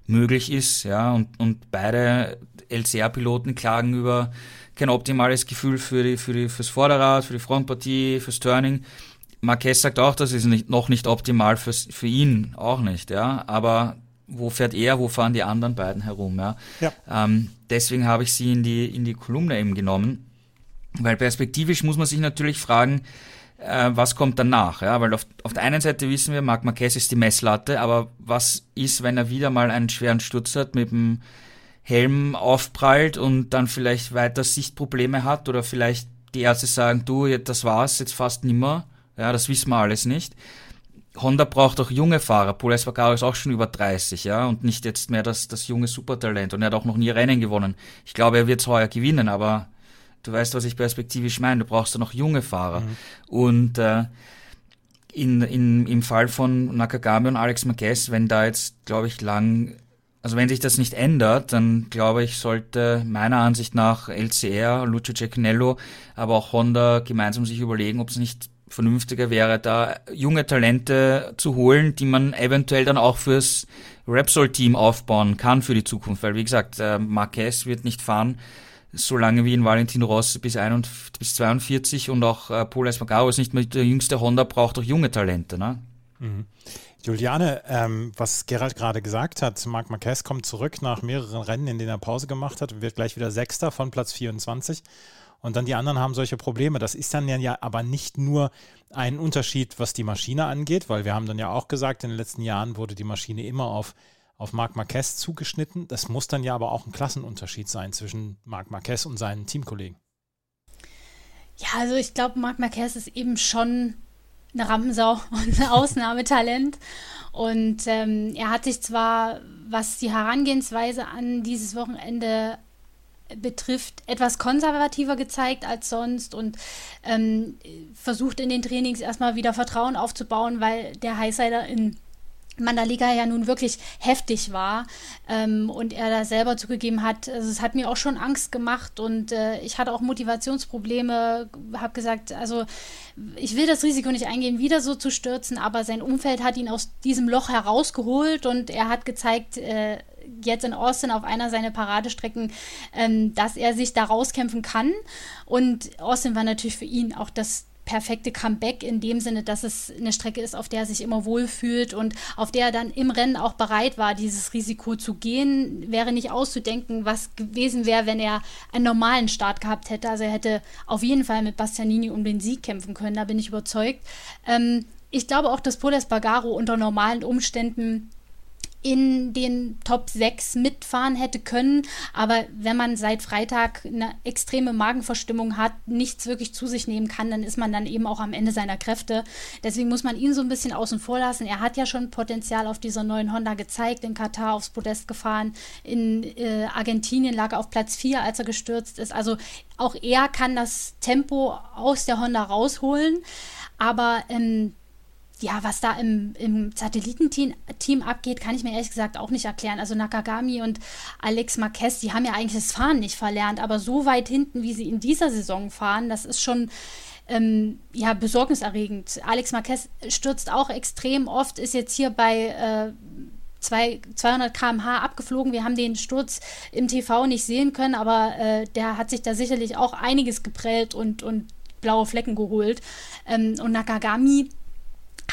S4: möglich ist. Ja, und und beide LCR-Piloten klagen über kein optimales Gefühl für die, für die, fürs Vorderrad, für die Frontpartie, fürs Turning. Marquez sagt auch, das ist nicht, noch nicht optimal für, für ihn, auch nicht, ja. Aber wo fährt er, wo fahren die anderen beiden herum, ja. ja. Ähm, deswegen habe ich sie in die, in die Kolumne eben genommen. Weil perspektivisch muss man sich natürlich fragen, äh, was kommt danach, ja. Weil auf, auf der einen Seite wissen wir, Marc Marquez ist die Messlatte, aber was ist, wenn er wieder mal einen schweren Sturz hat mit dem Helm aufprallt und dann vielleicht weiter Sichtprobleme hat oder vielleicht die Ärzte sagen, du, das war's, jetzt fast nimmer. Ja, das wissen wir alles nicht. Honda braucht auch junge Fahrer. Paul Espargaro ist auch schon über 30, ja, und nicht jetzt mehr das, das junge Supertalent. Und er hat auch noch nie Rennen gewonnen. Ich glaube, er wird es heuer gewinnen, aber du weißt, was ich perspektivisch meine. Du brauchst da noch junge Fahrer. Mhm. Und äh, in, in, im Fall von Nakagami und Alex Marquez, wenn da jetzt, glaube ich, lang also wenn sich das nicht ändert, dann glaube ich, sollte meiner Ansicht nach LCR, Lucio Cecchinello, aber auch Honda gemeinsam sich überlegen, ob es nicht vernünftiger wäre, da junge Talente zu holen, die man eventuell dann auch fürs Repsol-Team aufbauen kann für die Zukunft. Weil, wie gesagt, äh, Marquez wird nicht fahren, so lange wie in Valentino Rossi bis, 41, bis 42 und auch äh, Paul Espargaro ist nicht mehr der jüngste Honda, braucht auch junge Talente. Ne?
S2: Mhm. Juliane, ähm, was Gerald gerade gesagt hat, Marc Marquez kommt zurück nach mehreren Rennen, in denen er Pause gemacht hat, wird gleich wieder Sechster von Platz 24. Und dann die anderen haben solche Probleme. Das ist dann ja aber nicht nur ein Unterschied, was die Maschine angeht, weil wir haben dann ja auch gesagt, in den letzten Jahren wurde die Maschine immer auf, auf Marc Marquez zugeschnitten. Das muss dann ja aber auch ein Klassenunterschied sein zwischen Marc Marquez und seinen Teamkollegen.
S3: Ja, also ich glaube, Marc Marquez ist eben schon eine Rampensau *laughs* und ein Ausnahmetalent. Und ähm, er hat sich zwar, was die Herangehensweise an dieses Wochenende betrifft, etwas konservativer gezeigt als sonst und ähm, versucht in den Trainings erstmal wieder Vertrauen aufzubauen, weil der Highsider in Mandalika ja nun wirklich heftig war ähm, und er da selber zugegeben hat, also es hat mir auch schon Angst gemacht und äh, ich hatte auch Motivationsprobleme, habe gesagt, also ich will das Risiko nicht eingehen, wieder so zu stürzen, aber sein Umfeld hat ihn aus diesem Loch herausgeholt und er hat gezeigt, äh, jetzt in Austin auf einer seiner Paradestrecken, ähm, dass er sich da rauskämpfen kann. Und Austin war natürlich für ihn auch das perfekte Comeback in dem Sinne, dass es eine Strecke ist, auf der er sich immer wohlfühlt und auf der er dann im Rennen auch bereit war, dieses Risiko zu gehen. Wäre nicht auszudenken, was gewesen wäre, wenn er einen normalen Start gehabt hätte. Also er hätte auf jeden Fall mit Bastianini um den Sieg kämpfen können, da bin ich überzeugt. Ähm, ich glaube auch, dass Poles Bagaro unter normalen Umständen in den Top 6 mitfahren hätte können. Aber wenn man seit Freitag eine extreme Magenverstimmung hat, nichts wirklich zu sich nehmen kann, dann ist man dann eben auch am Ende seiner Kräfte. Deswegen muss man ihn so ein bisschen außen vor lassen. Er hat ja schon Potenzial auf dieser neuen Honda gezeigt, in Katar aufs Podest gefahren, in äh, Argentinien lag er auf Platz 4, als er gestürzt ist. Also auch er kann das Tempo aus der Honda rausholen. Aber ähm, ja, was da im, im Satellitenteam Team abgeht, kann ich mir ehrlich gesagt auch nicht erklären. Also Nakagami und Alex Marquez, die haben ja eigentlich das Fahren nicht verlernt, aber so weit hinten, wie sie in dieser Saison fahren, das ist schon ähm, ja, besorgniserregend. Alex Marquez stürzt auch extrem oft, ist jetzt hier bei äh, 200 km/h abgeflogen. Wir haben den Sturz im TV nicht sehen können, aber äh, der hat sich da sicherlich auch einiges geprellt und, und blaue Flecken geholt. Ähm, und Nakagami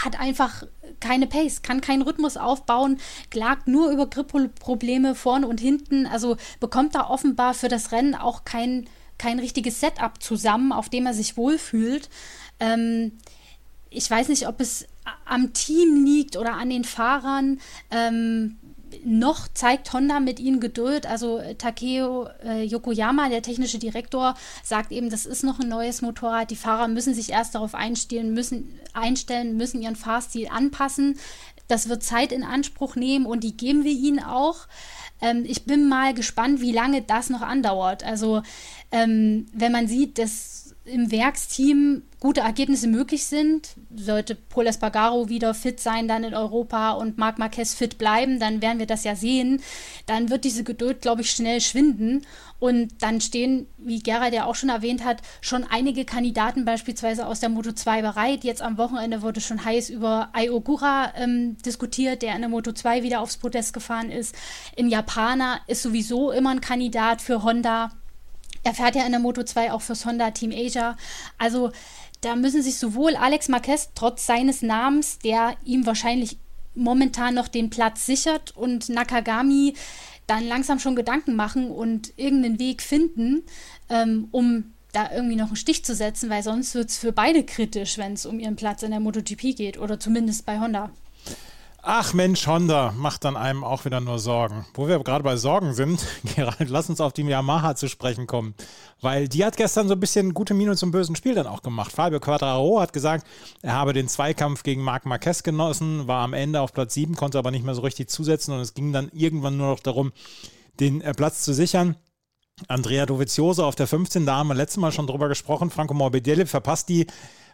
S3: hat einfach keine Pace, kann keinen Rhythmus aufbauen, klagt nur über Gripprobleme vorne und hinten, also bekommt da offenbar für das Rennen auch kein, kein richtiges Setup zusammen, auf dem er sich wohlfühlt. Ähm, ich weiß nicht, ob es am Team liegt oder an den Fahrern. Ähm, noch zeigt Honda mit ihnen Geduld. Also äh, Takeo äh, Yokoyama, der technische Direktor, sagt eben, das ist noch ein neues Motorrad. Die Fahrer müssen sich erst darauf einstellen, müssen, einstellen, müssen ihren Fahrstil anpassen. Das wird Zeit in Anspruch nehmen und die geben wir ihnen auch. Ähm, ich bin mal gespannt, wie lange das noch andauert. Also ähm, wenn man sieht, dass im Werksteam gute Ergebnisse möglich sind. Sollte Paul Espargaro wieder fit sein dann in Europa und Marc Marquez fit bleiben, dann werden wir das ja sehen. Dann wird diese Geduld, glaube ich, schnell schwinden. Und dann stehen, wie Gerald ja auch schon erwähnt hat, schon einige Kandidaten beispielsweise aus der Moto 2 bereit. Jetzt am Wochenende wurde schon heiß über Ai Ogura ähm, diskutiert, der in der Moto 2 wieder aufs Podest gefahren ist. In Japaner ist sowieso immer ein Kandidat für Honda Er fährt ja in der Moto 2 auch fürs Honda Team Asia. Also da müssen sich sowohl Alex Marquez trotz seines Namens, der ihm wahrscheinlich momentan noch den Platz sichert, und Nakagami dann langsam schon Gedanken machen und irgendeinen Weg finden, ähm, um da irgendwie noch einen Stich zu setzen, weil sonst wird es für beide kritisch, wenn es um ihren Platz in der MotoGP geht oder zumindest bei Honda.
S2: Ach Mensch, Honda macht dann einem auch wieder nur Sorgen. Wo wir gerade bei Sorgen sind, *laughs* Gerald, lass uns auf die Yamaha zu sprechen kommen. Weil die hat gestern so ein bisschen gute Miene zum bösen Spiel dann auch gemacht. Fabio Quattraro hat gesagt, er habe den Zweikampf gegen Marc Marquez genossen, war am Ende auf Platz 7, konnte aber nicht mehr so richtig zusetzen und es ging dann irgendwann nur noch darum, den äh, Platz zu sichern. Andrea Dovizioso auf der 15, da haben wir letztes Mal schon drüber gesprochen. Franco Morbidelli verpasst die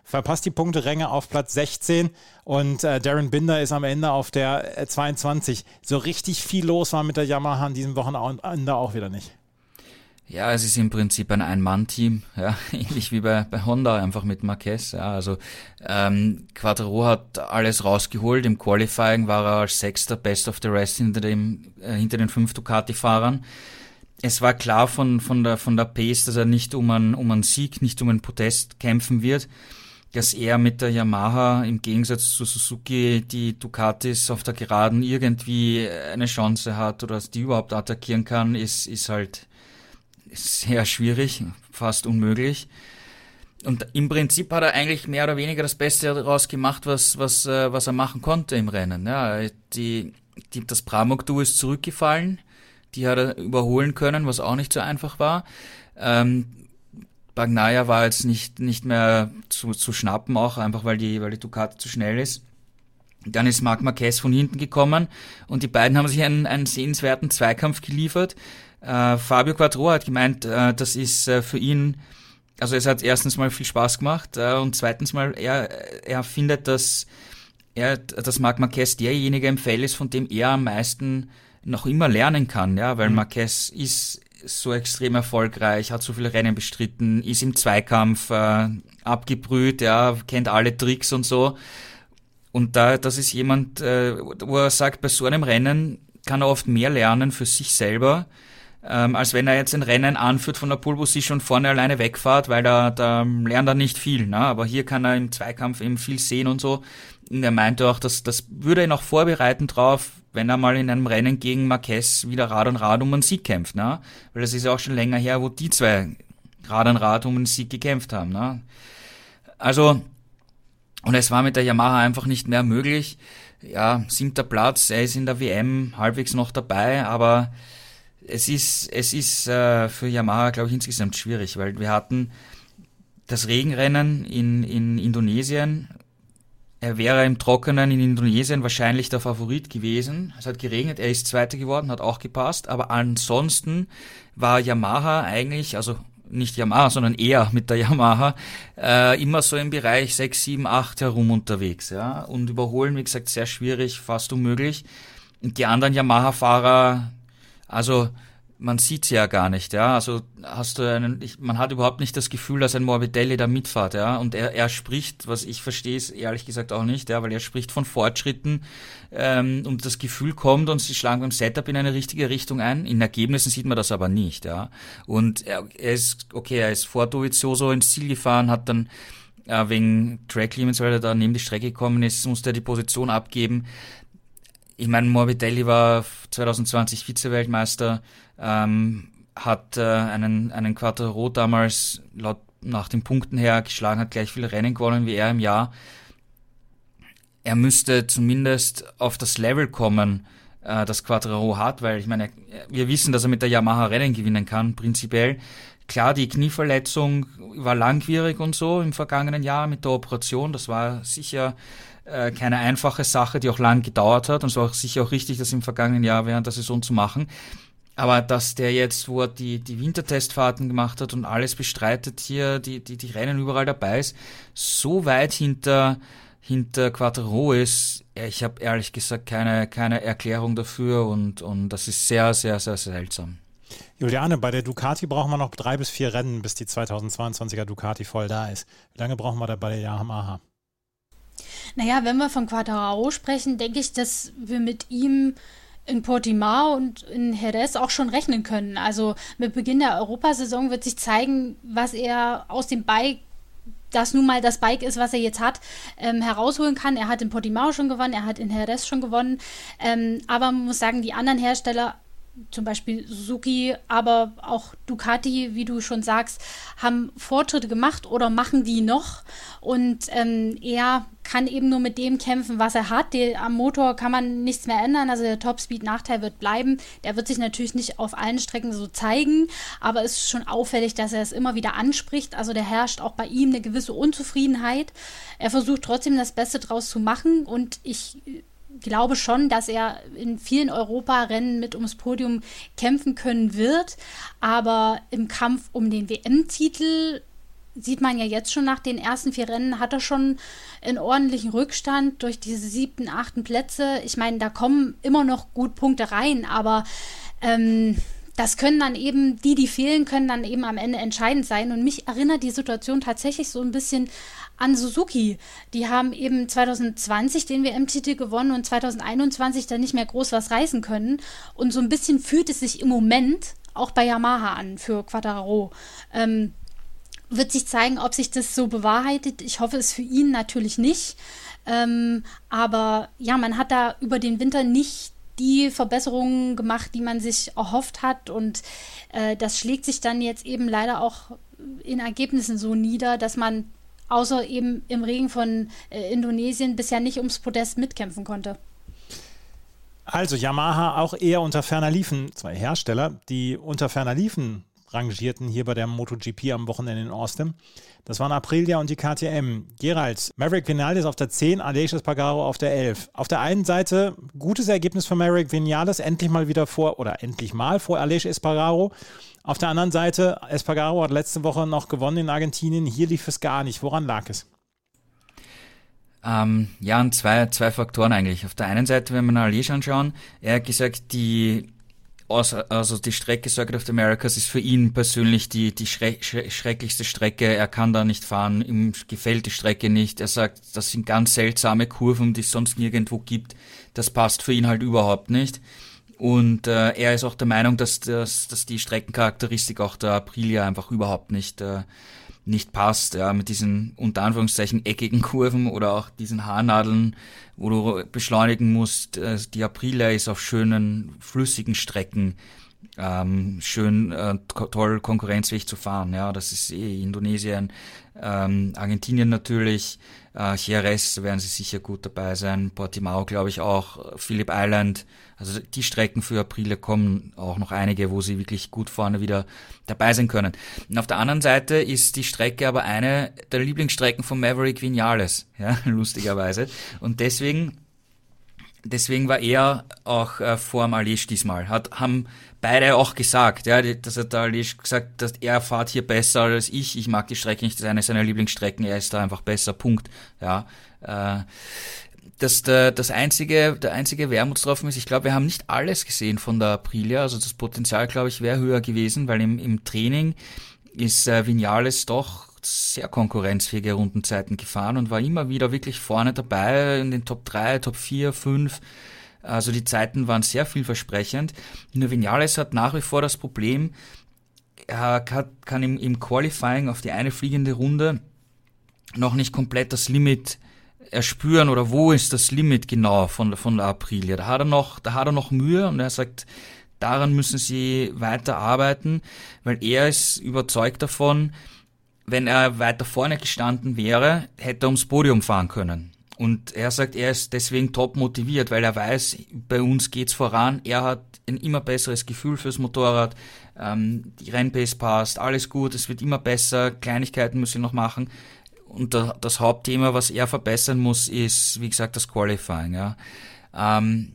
S2: verpasst die Punkteränge auf Platz 16 und äh, Darren Binder ist am Ende auf der äh, 22. So richtig viel los war mit der Yamaha an diesem Wochenende auch wieder nicht.
S4: Ja, es ist im Prinzip ein Ein-Mann-Team, *laughs* ja, ähnlich wie bei, bei Honda, einfach mit Marquez. Ja, also ähm, Quattro hat alles rausgeholt. Im Qualifying war er als Sechster Best of the Rest hinter, dem, äh, hinter den fünf Ducati-Fahrern. Es war klar von, von, der, von der Pace, dass er nicht um einen, um einen Sieg, nicht um einen Protest kämpfen wird dass er mit der Yamaha im Gegensatz zu Suzuki die Ducatis auf der Geraden irgendwie eine Chance hat oder dass die überhaupt attackieren kann, ist, ist halt sehr schwierig, fast unmöglich. Und im Prinzip hat er eigentlich mehr oder weniger das Beste daraus gemacht, was, was, äh, was er machen konnte im Rennen. Ja, die, die, das Pramuk-Duo ist zurückgefallen. Die hat er überholen können, was auch nicht so einfach war. Ähm, Bagnaia war jetzt nicht, nicht mehr zu, zu schnappen, auch einfach weil die, weil die Ducati zu schnell ist. Dann ist Marc Marquez von hinten gekommen und die beiden haben sich einen, einen sehenswerten Zweikampf geliefert. Äh, Fabio Quattro hat gemeint, äh, das ist äh, für ihn, also es hat erstens mal viel Spaß gemacht äh, und zweitens mal, er, er findet, dass er, dass Marc Marquez derjenige im Feld ist, von dem er am meisten noch immer lernen kann, ja, weil mhm. Marquez ist so extrem erfolgreich, hat so viele Rennen bestritten, ist im Zweikampf äh, abgebrüht, ja, kennt alle Tricks und so. Und da, das ist jemand, äh, wo er sagt, bei so einem Rennen kann er oft mehr lernen für sich selber, ähm, als wenn er jetzt ein Rennen anführt von der Pole Position vorne alleine wegfahrt, weil da, da lernt er nicht viel. Ne? Aber hier kann er im Zweikampf eben viel sehen und so. Und er meinte auch, dass das würde ihn auch vorbereiten drauf, wenn er mal in einem Rennen gegen Marquez wieder Rad an Rad um einen Sieg kämpft, ne? Weil das ist ja auch schon länger her, wo die zwei Rad an Rad um einen Sieg gekämpft haben, ne? Also, und es war mit der Yamaha einfach nicht mehr möglich. Ja, siebter Platz, er ist in der WM halbwegs noch dabei, aber es ist, es ist äh, für Yamaha, glaube ich, insgesamt schwierig, weil wir hatten das Regenrennen in, in Indonesien, er wäre im Trockenen in Indonesien wahrscheinlich der Favorit gewesen. Es hat geregnet, er ist Zweiter geworden, hat auch gepasst. Aber ansonsten war Yamaha eigentlich, also nicht Yamaha, sondern eher mit der Yamaha, äh, immer so im Bereich 6, 7, 8 herum unterwegs. Ja? Und überholen, wie gesagt, sehr schwierig, fast unmöglich. Und die anderen Yamaha-Fahrer, also man sieht sie ja gar nicht, ja. Also hast du einen, ich, man hat überhaupt nicht das Gefühl, dass ein Morbidelli da mitfahrt, ja. Und er, er spricht, was ich verstehe, ist ehrlich gesagt auch nicht, ja, weil er spricht von Fortschritten ähm, und das Gefühl kommt und sie schlagen beim Setup in eine richtige Richtung ein. In Ergebnissen sieht man das aber nicht, ja. Und er, er ist, okay, er ist vor Dovizioso ins Ziel gefahren, hat dann äh, wegen Track Limits, weil er da neben die Strecke gekommen ist, musste er die Position abgeben ich meine, Morbidelli war 2020 Vize-Weltmeister, ähm, hat äh, einen, einen Quattro damals laut nach den Punkten her geschlagen, hat gleich viele Rennen gewonnen wie er im Jahr. Er müsste zumindest auf das Level kommen, äh, das Quattro hat, weil ich meine, wir wissen, dass er mit der Yamaha Rennen gewinnen kann, prinzipiell. Klar, die Knieverletzung war langwierig und so im vergangenen Jahr mit der Operation. Das war sicher äh, keine einfache Sache, die auch lang gedauert hat. Und es war auch sicher auch richtig, das im vergangenen Jahr während der Saison zu machen. Aber dass der jetzt, wo er die, die Wintertestfahrten gemacht hat und alles bestreitet, hier die, die, die Rennen überall dabei ist, so weit hinter, hinter Quattro ist, ich habe ehrlich gesagt keine, keine Erklärung dafür und, und das ist sehr, sehr, sehr, sehr seltsam.
S2: Juliane, bei der Ducati brauchen wir noch drei bis vier Rennen, bis die 2022er Ducati voll da ist. Wie lange brauchen wir da bei der Yamaha?
S3: Naja, wenn wir von Quadrao sprechen, denke ich, dass wir mit ihm in Portimao und in Jerez auch schon rechnen können. Also mit Beginn der Europasaison wird sich zeigen, was er aus dem Bike das nun mal das Bike ist, was er jetzt hat, ähm, herausholen kann. Er hat in Portimao schon gewonnen, er hat in Jerez schon gewonnen. Ähm, aber man muss sagen, die anderen Hersteller zum Beispiel Suzuki, aber auch Ducati, wie du schon sagst, haben Fortschritte gemacht oder machen die noch. Und ähm, er kann eben nur mit dem kämpfen, was er hat. Die, am Motor kann man nichts mehr ändern. Also der Topspeed-Nachteil wird bleiben. Der wird sich natürlich nicht auf allen Strecken so zeigen, aber es ist schon auffällig, dass er es immer wieder anspricht. Also der herrscht auch bei ihm eine gewisse Unzufriedenheit. Er versucht trotzdem das Beste draus zu machen und ich glaube schon, dass er in vielen Europarennen mit ums Podium kämpfen können wird. Aber im Kampf um den WM-Titel sieht man ja jetzt schon nach den ersten vier Rennen, hat er schon einen ordentlichen Rückstand durch diese siebten, achten Plätze. Ich meine, da kommen immer noch gut Punkte rein, aber ähm, das können dann eben, die, die fehlen, können dann eben am Ende entscheidend sein. Und mich erinnert die Situation tatsächlich so ein bisschen an Suzuki. Die haben eben 2020 den WM-Titel gewonnen und 2021 dann nicht mehr groß was reißen können. Und so ein bisschen fühlt es sich im Moment auch bei Yamaha an für Quadraro. Ähm, wird sich zeigen, ob sich das so bewahrheitet. Ich hoffe es für ihn natürlich nicht. Ähm, aber ja, man hat da über den Winter nicht die Verbesserungen gemacht, die man sich erhofft hat. Und äh, das schlägt sich dann jetzt eben leider auch in Ergebnissen so nieder, dass man außer eben im Regen von äh, Indonesien bisher nicht ums Podest mitkämpfen konnte.
S2: Also Yamaha auch eher unter ferner Liefen, zwei Hersteller, die unter ferner Liefen rangierten hier bei der MotoGP am Wochenende in Austin. Das waren Aprilia und die KTM. Gerald, Maverick Vinales auf der 10, Aleix Espargaro auf der 11. Auf der einen Seite gutes Ergebnis für Maverick Vinales, endlich mal wieder vor, oder endlich mal vor Aleix Espargaro. Auf der anderen Seite, Espargaro hat letzte Woche noch gewonnen in Argentinien. Hier lief es gar nicht. Woran lag es?
S4: Ähm, ja, und zwei, zwei Faktoren eigentlich. Auf der einen Seite, wenn wir nach Aleix anschauen, er hat gesagt, die also die Strecke Circuit of the Americas ist für ihn persönlich die, die schrecklichste Strecke. Er kann da nicht fahren, ihm gefällt die Strecke nicht. Er sagt, das sind ganz seltsame Kurven, die es sonst nirgendwo gibt. Das passt für ihn halt überhaupt nicht. Und äh, er ist auch der Meinung, dass, dass, dass die Streckencharakteristik auch der Aprilia einfach überhaupt nicht, äh, nicht passt, ja, mit diesen unter Anführungszeichen eckigen Kurven oder auch diesen Haarnadeln, wo du beschleunigen musst. Äh, die Aprilia ist auf schönen, flüssigen Strecken ähm, schön äh, toll konkurrenzfähig zu fahren. Ja, das ist eh Indonesien, ähm, Argentinien natürlich, äh, Jerez werden sie sicher gut dabei sein, Portimao glaube ich auch, Phillip Island. Also die Strecken für April kommen auch noch einige, wo sie wirklich gut vorne wieder dabei sein können. Und auf der anderen Seite ist die Strecke aber eine der Lieblingsstrecken von Maverick Vinales, *laughs* ja, lustigerweise. Und deswegen deswegen war er auch äh, vor dem Alish diesmal. Hat, haben beide auch gesagt, ja, dass er da Alish gesagt, dass er fahrt hier besser als ich. Ich mag die Strecke nicht, das ist eine seiner Lieblingsstrecken, er ist da einfach besser, Punkt. Ja, äh, das, der, das einzige, der einzige Wermutstropfen ist, ich glaube, wir haben nicht alles gesehen von der Aprilia, also das Potenzial, glaube ich, wäre höher gewesen, weil im, im Training ist äh, Vinales doch sehr konkurrenzfähige Rundenzeiten gefahren und war immer wieder wirklich vorne dabei in den Top 3, Top 4, 5. Also die Zeiten waren sehr vielversprechend. Nur Vinales hat nach wie vor das Problem, er kann im, im Qualifying auf die eine fliegende Runde noch nicht komplett das Limit erspüren oder wo ist das Limit genau von, von der Aprilia. Da hat er noch, da hat er noch Mühe und er sagt, daran müssen sie weiter arbeiten, weil er ist überzeugt davon, wenn er weiter vorne gestanden wäre, hätte er ums Podium fahren können. Und er sagt, er ist deswegen top motiviert, weil er weiß, bei uns geht's voran. Er hat ein immer besseres Gefühl fürs Motorrad. Ähm, die Rennpace passt, alles gut, es wird immer besser. Kleinigkeiten ich noch machen. Und das Hauptthema, was er verbessern muss, ist, wie gesagt, das Qualifying. Ja. Ähm,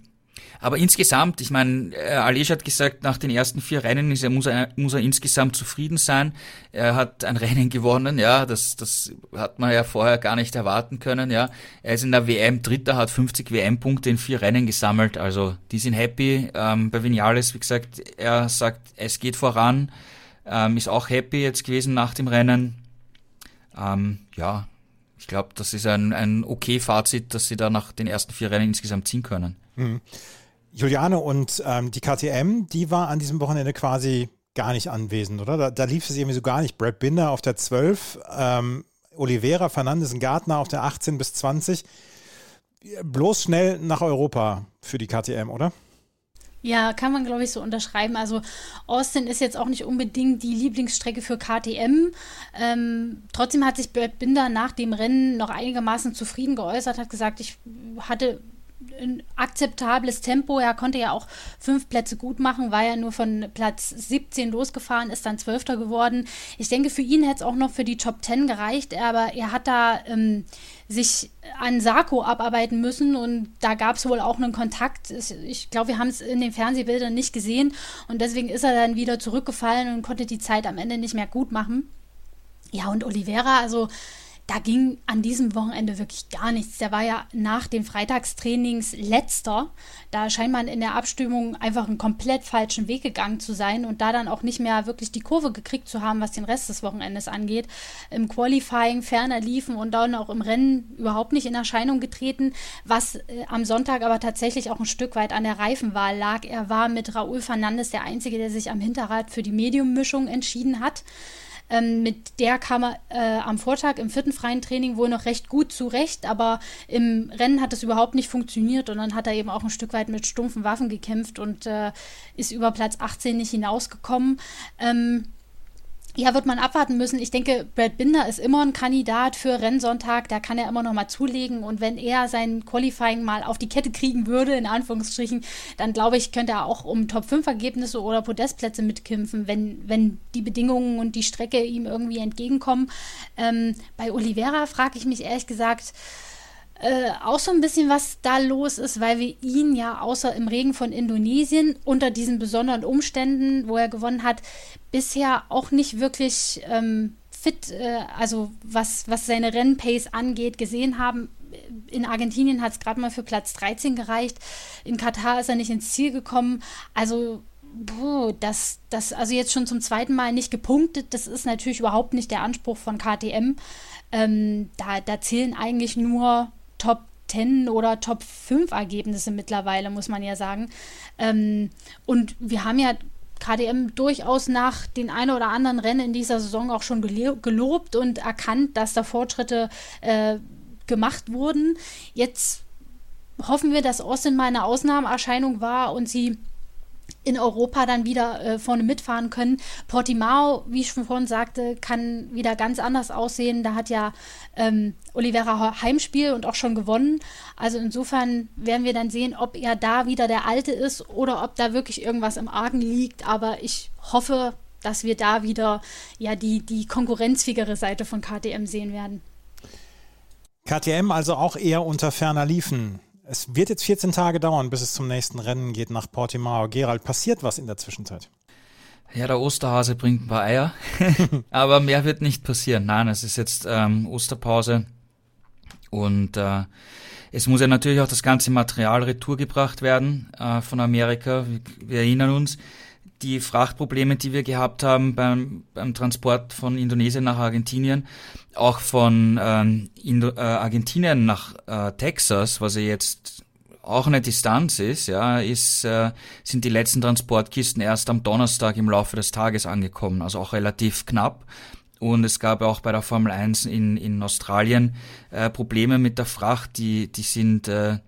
S4: aber insgesamt, ich meine, äh, Alej hat gesagt, nach den ersten vier Rennen ist er, muss, er, muss er insgesamt zufrieden sein. Er hat ein *laughs* Rennen gewonnen, ja, das, das hat man ja vorher gar nicht erwarten können, ja. Er ist in der WM Dritter, hat 50 WM-Punkte in vier Rennen gesammelt, also die sind happy. Ähm, bei Vinales, wie gesagt, er sagt, es geht voran, ähm, ist auch happy jetzt gewesen nach dem Rennen. Ähm, ja, ich glaube, das ist ein, ein okay Fazit, dass sie da nach den ersten vier Rennen insgesamt ziehen können. Mhm.
S2: Juliane und ähm, die KTM, die war an diesem Wochenende quasi gar nicht anwesend, oder? Da, da lief es irgendwie so gar nicht. Brad Binder auf der 12, ähm, Oliveira, Fernandes und Gartner auf der 18 bis 20. Bloß schnell nach Europa für die KTM, oder?
S3: Ja, kann man, glaube ich, so unterschreiben. Also Austin ist jetzt auch nicht unbedingt die Lieblingsstrecke für KTM. Ähm, trotzdem hat sich Bert Binder nach dem Rennen noch einigermaßen zufrieden geäußert, hat gesagt, ich hatte ein akzeptables Tempo. Er konnte ja auch fünf Plätze gut machen, war ja nur von Platz 17 losgefahren, ist dann Zwölfter geworden. Ich denke, für ihn hätte es auch noch für die Top 10 gereicht, aber er hat da ähm, sich an Sarko abarbeiten müssen und da gab es wohl auch einen Kontakt. Ich glaube, wir haben es in den Fernsehbildern nicht gesehen und deswegen ist er dann wieder zurückgefallen und konnte die Zeit am Ende nicht mehr gut machen. Ja, und Oliveira, also da ging an diesem Wochenende wirklich gar nichts. Der war ja nach den Freitagstrainings letzter. Da scheint man in der Abstimmung einfach einen komplett falschen Weg gegangen zu sein und da dann auch nicht mehr wirklich die Kurve gekriegt zu haben, was den Rest des Wochenendes angeht. Im Qualifying ferner liefen und dann auch im Rennen überhaupt nicht in Erscheinung getreten, was äh, am Sonntag aber tatsächlich auch ein Stück weit an der Reifenwahl lag. Er war mit Raúl Fernandes der Einzige, der sich am Hinterrad für die Medium-Mischung entschieden hat. Ähm, mit der kam er äh, am Vortag im vierten freien Training wohl noch recht gut zurecht, aber im Rennen hat es überhaupt nicht funktioniert und dann hat er eben auch ein Stück weit mit stumpfen Waffen gekämpft und äh, ist über Platz 18 nicht hinausgekommen. Ähm, ja, wird man abwarten müssen. Ich denke, Brad Binder ist immer ein Kandidat für Rennsonntag. Da kann er immer noch mal zulegen. Und wenn er sein Qualifying mal auf die Kette kriegen würde, in Anführungsstrichen, dann glaube ich, könnte er auch um Top-5-Ergebnisse oder Podestplätze mitkämpfen, wenn, wenn die Bedingungen und die Strecke ihm irgendwie entgegenkommen. Ähm, bei Oliveira frage ich mich ehrlich gesagt, äh, auch so ein bisschen, was da los ist, weil wir ihn ja außer im Regen von Indonesien unter diesen besonderen Umständen, wo er gewonnen hat, bisher auch nicht wirklich ähm, fit, äh, also was, was seine Rennpace angeht, gesehen haben. In Argentinien hat es gerade mal für Platz 13 gereicht. In Katar ist er nicht ins Ziel gekommen. Also Puh, das, das, also jetzt schon zum zweiten Mal nicht gepunktet, das ist natürlich überhaupt nicht der Anspruch von KTM. Ähm, da, da zählen eigentlich nur Top 10 oder Top 5 Ergebnisse mittlerweile, muss man ja sagen. Ähm, und wir haben ja KDM durchaus nach den ein oder anderen Rennen in dieser Saison auch schon gelobt und erkannt, dass da Fortschritte äh, gemacht wurden. Jetzt hoffen wir, dass Austin mal eine Ausnahmeerscheinung war und sie in Europa dann wieder äh, vorne mitfahren können. Portimao, wie ich schon vorhin sagte, kann wieder ganz anders aussehen. Da hat ja ähm, Oliveira Heimspiel und auch schon gewonnen. Also insofern werden wir dann sehen, ob er da wieder der Alte ist oder ob da wirklich irgendwas im Argen liegt. Aber ich hoffe, dass wir da wieder ja die, die konkurrenzfähigere Seite von KTM sehen werden.
S2: KTM also auch eher unter ferner Liefen es wird jetzt 14 Tage dauern, bis es zum nächsten Rennen geht nach Portimao. Gerald, passiert was in der Zwischenzeit?
S4: Ja, der Osterhase bringt ein paar Eier, *laughs* aber mehr wird nicht passieren. Nein, es ist jetzt ähm, Osterpause und äh, es muss ja natürlich auch das ganze Material retourgebracht werden äh, von Amerika. Wir, wir, erinnern uns, die Frachtprobleme, die wir gehabt haben beim, beim Transport von Indonesien nach Argentinien, auch von ähm, Indo äh, Argentinien nach äh, Texas, was ja jetzt auch eine Distanz ist, ja, ist, äh, sind die letzten Transportkisten erst am Donnerstag im Laufe des Tages angekommen, also auch relativ knapp. Und es gab auch bei der Formel 1 in, in Australien äh, Probleme mit der Fracht, die, die sind äh,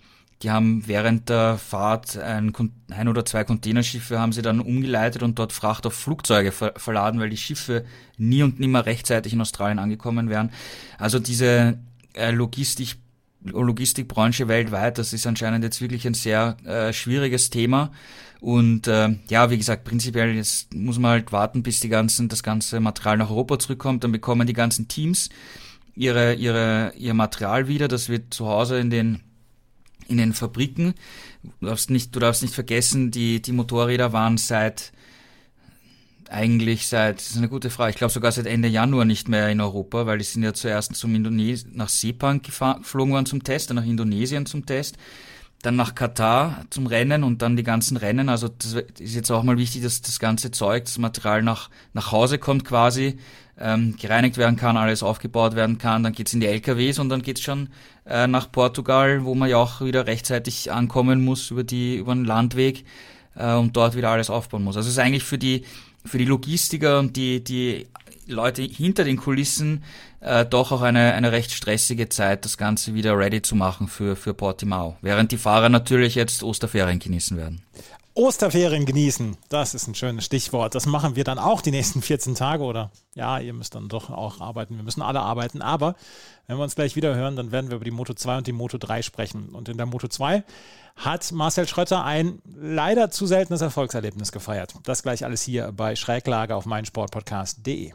S4: die haben während der Fahrt ein, ein, oder zwei Containerschiffe haben sie dann umgeleitet und dort Fracht auf Flugzeuge ver verladen, weil die Schiffe nie und nimmer rechtzeitig in Australien angekommen wären. Also diese äh, Logistik Logistikbranche weltweit, das ist anscheinend jetzt wirklich ein sehr äh, schwieriges Thema. Und äh, ja, wie gesagt, prinzipiell jetzt muss man halt warten, bis die ganzen, das ganze Material nach Europa zurückkommt. Dann bekommen die ganzen Teams ihre, ihre, ihr Material wieder. Das wird zu Hause in den in den Fabriken. Du darfst nicht, du darfst nicht vergessen, die, die Motorräder waren seit eigentlich seit, das ist eine gute Frage, ich glaube sogar seit Ende Januar nicht mehr in Europa, weil die sind ja zuerst zum Indones nach Sepang geflogen worden zum Test, dann nach Indonesien zum Test. dann nach Katar zum Rennen und dann die ganzen Rennen. Also das ist jetzt auch mal wichtig, dass das ganze Zeug, das Material nach, nach Hause kommt quasi, ähm, gereinigt werden kann, alles aufgebaut werden kann. Dann geht's in die LKWs und dann geht's schon äh, nach Portugal, wo man ja auch wieder rechtzeitig ankommen muss über, die, über den Landweg äh, und dort wieder alles aufbauen muss. Also es ist eigentlich für die, für die Logistiker und die, die Leute hinter den Kulissen äh, doch auch eine, eine recht stressige Zeit, das Ganze wieder ready zu machen für, für Portimao. Während die Fahrer natürlich jetzt Osterferien genießen werden.
S2: Osterferien genießen, das ist ein schönes Stichwort. Das machen wir dann auch die nächsten 14 Tage oder ja, ihr müsst dann doch auch arbeiten. Wir müssen alle arbeiten. Aber wenn wir uns gleich wieder hören, dann werden wir über die Moto 2 und die Moto 3 sprechen. Und in der Moto 2 hat Marcel Schrötter ein leider zu seltenes Erfolgserlebnis gefeiert. Das gleich alles hier bei Schräglage auf meinsportpodcast.de.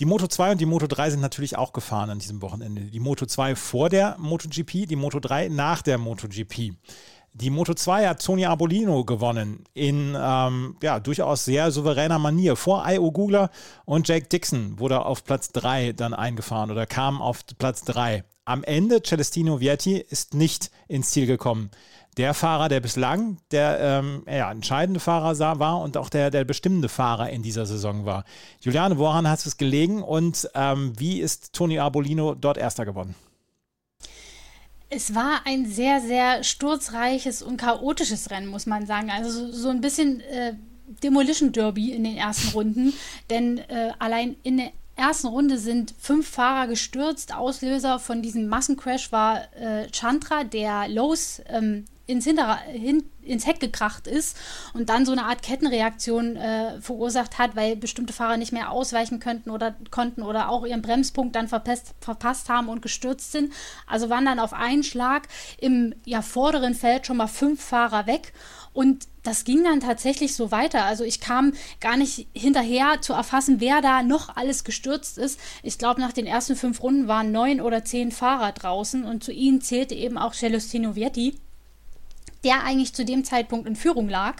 S2: Die Moto 2 und die Moto 3 sind natürlich auch gefahren an diesem Wochenende. Die Moto 2 vor der MotoGP, die Moto 3 nach der MotoGP. Die Moto 2 hat Tony Arbolino gewonnen in ähm, ja, durchaus sehr souveräner Manier. Vor Io Gugler und Jake Dixon wurde auf Platz 3 dann eingefahren oder kam auf Platz 3. Am Ende Celestino Vietti ist nicht ins Ziel gekommen der Fahrer, der bislang der ähm, ja, entscheidende Fahrer sah, war und auch der, der bestimmende Fahrer in dieser Saison war. Juliane, woran hat es gelegen und ähm, wie ist Toni Arbolino dort Erster geworden?
S3: Es war ein sehr, sehr sturzreiches und chaotisches Rennen, muss man sagen. Also so, so ein bisschen äh, Demolition Derby in den ersten Runden, *laughs* denn äh, allein in der ersten Runde sind fünf Fahrer gestürzt. Auslöser von diesem Massencrash war äh, Chandra, der Lowe's ähm, ins, hin, ins Heck gekracht ist und dann so eine Art Kettenreaktion äh, verursacht hat, weil bestimmte Fahrer nicht mehr ausweichen könnten oder konnten oder auch ihren Bremspunkt dann verpasst, verpasst haben und gestürzt sind. Also waren dann auf einen Schlag im ja, vorderen Feld schon mal fünf Fahrer weg und das ging dann tatsächlich so weiter. Also ich kam gar nicht hinterher zu erfassen, wer da noch alles gestürzt ist. Ich glaube, nach den ersten fünf Runden waren neun oder zehn Fahrer draußen und zu ihnen zählte eben auch Celestino Vietti der eigentlich zu dem Zeitpunkt in Führung lag,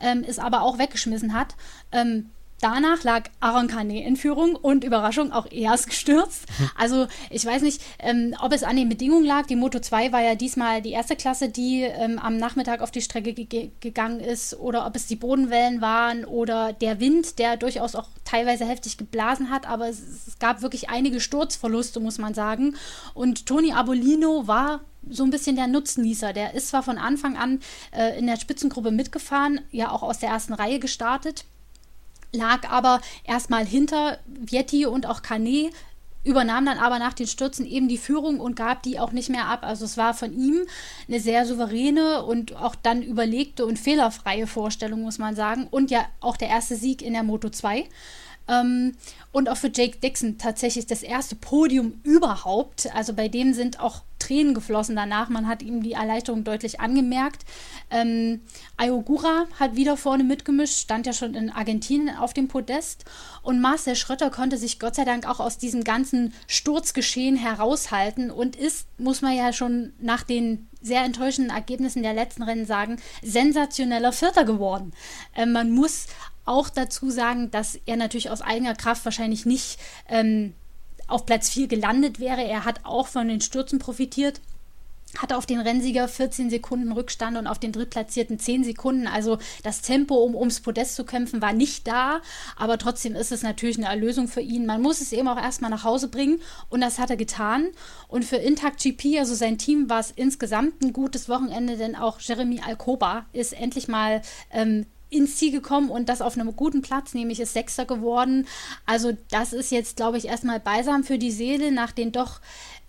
S3: ähm, es aber auch weggeschmissen hat. Ähm, Danach lag Aaron Kane in Führung und Überraschung auch erst gestürzt. Hm. Also ich weiß nicht, ähm, ob es an den Bedingungen lag. Die Moto 2 war ja diesmal die erste Klasse, die ähm, am Nachmittag auf die Strecke ge gegangen ist oder ob es die Bodenwellen waren oder der Wind, der durchaus auch teilweise heftig geblasen hat. Aber es, es gab wirklich einige Sturzverluste, muss man sagen. Und Toni Abolino war so ein bisschen der Nutznießer. Der ist zwar von Anfang an äh, in der Spitzengruppe mitgefahren, ja auch aus der ersten Reihe gestartet, lag aber erstmal hinter Vietti und auch Canet, übernahm dann aber nach den Stürzen eben die Führung und gab die auch nicht mehr ab. Also es war von ihm eine sehr souveräne und auch dann überlegte und fehlerfreie Vorstellung, muss man sagen. Und ja auch der erste Sieg in der Moto 2. Ähm, und auch für Jake Dixon tatsächlich das erste Podium überhaupt. Also bei dem sind auch Tränen geflossen danach. Man hat ihm die Erleichterung deutlich angemerkt. Ähm, Ayogura hat wieder vorne mitgemischt, stand ja schon in Argentinien auf dem Podest. Und Marcel Schröter konnte sich Gott sei Dank auch aus diesem ganzen Sturzgeschehen heraushalten und ist, muss man ja schon nach den sehr enttäuschenden Ergebnissen der letzten Rennen sagen, sensationeller Vierter geworden. Ähm, man muss auch dazu sagen, dass er natürlich aus eigener Kraft wahrscheinlich nicht ähm, auf Platz 4 gelandet wäre. Er hat auch von den Stürzen profitiert hatte auf den Rennsieger 14 Sekunden Rückstand und auf den Drittplatzierten 10 Sekunden. Also das Tempo, um ums Podest zu kämpfen, war nicht da. Aber trotzdem ist es natürlich eine Erlösung für ihn. Man muss es eben auch erstmal nach Hause bringen und das hat er getan. Und für Intact GP, also sein Team, war es insgesamt ein gutes Wochenende, denn auch Jeremy Alcoba ist endlich mal ähm, ins Ziel gekommen und das auf einem guten Platz, nämlich ist Sechster geworden. Also das ist jetzt, glaube ich, erstmal beisam für die Seele nach den doch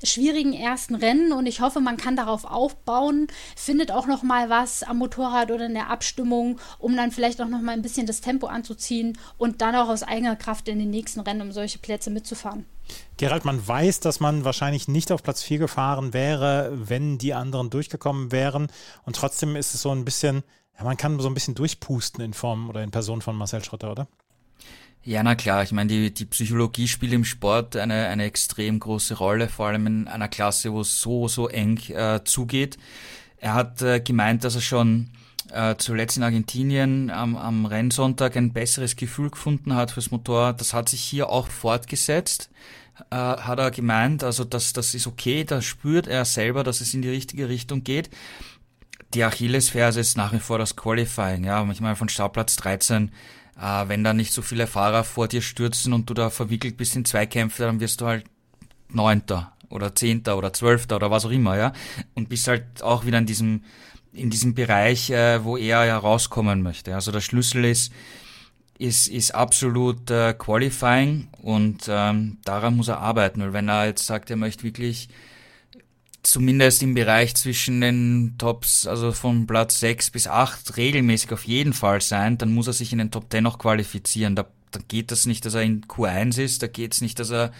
S3: schwierigen ersten Rennen und ich hoffe, man kann darauf aufbauen, findet auch noch mal was am Motorrad oder in der Abstimmung, um dann vielleicht auch noch mal ein bisschen das Tempo anzuziehen und dann auch aus eigener Kraft in den nächsten Rennen um solche Plätze mitzufahren.
S2: Gerald, man weiß, dass man wahrscheinlich nicht auf Platz 4 gefahren wäre, wenn die anderen durchgekommen wären und trotzdem ist es so ein bisschen Ja, man kann so ein bisschen durchpusten in Form oder in Person von Marcel Schrotter, oder?
S4: Ja, na klar. Ich meine, die, die Psychologie spielt im Sport eine, eine extrem große Rolle, vor allem in einer Klasse, wo es so, so eng äh, zugeht. Er hat äh, gemeint, dass er schon äh, zuletzt in Argentinien am, am Rennsonntag ein besseres Gefühl gefunden hat fürs Motorrad. Das hat sich hier auch fortgesetzt, äh, hat er gemeint. Also das, das ist okay, da spürt er selber, dass es in die richtige Richtung geht. Die Achillesferse ist nach wie vor das Qualifying. Ja, manchmal von Startplatz 13 äh, wenn da nicht so viele Fahrer vor dir stürzen und du da verwickelt bist in Zweikämpfe, dann wirst du halt Neunter oder Zehnter oder Zwölfter oder was auch immer, ja. Und bist halt auch wieder in diesem, in diesem Bereich, äh, wo er ja rauskommen möchte. Also der Schlüssel ist, ist, ist absolut äh, Qualifying und ähm, daran muss er arbeiten, weil wenn er jetzt sagt, er möchte wirklich zumindest im Bereich zwischen den Tops, also von Platz 6 bis 8 regelmäßig auf jeden Fall sein, dann muss er sich in den Top 10 noch qualifizieren. Da, da geht das nicht, dass er in Q1 ist, da geht es nicht, dass er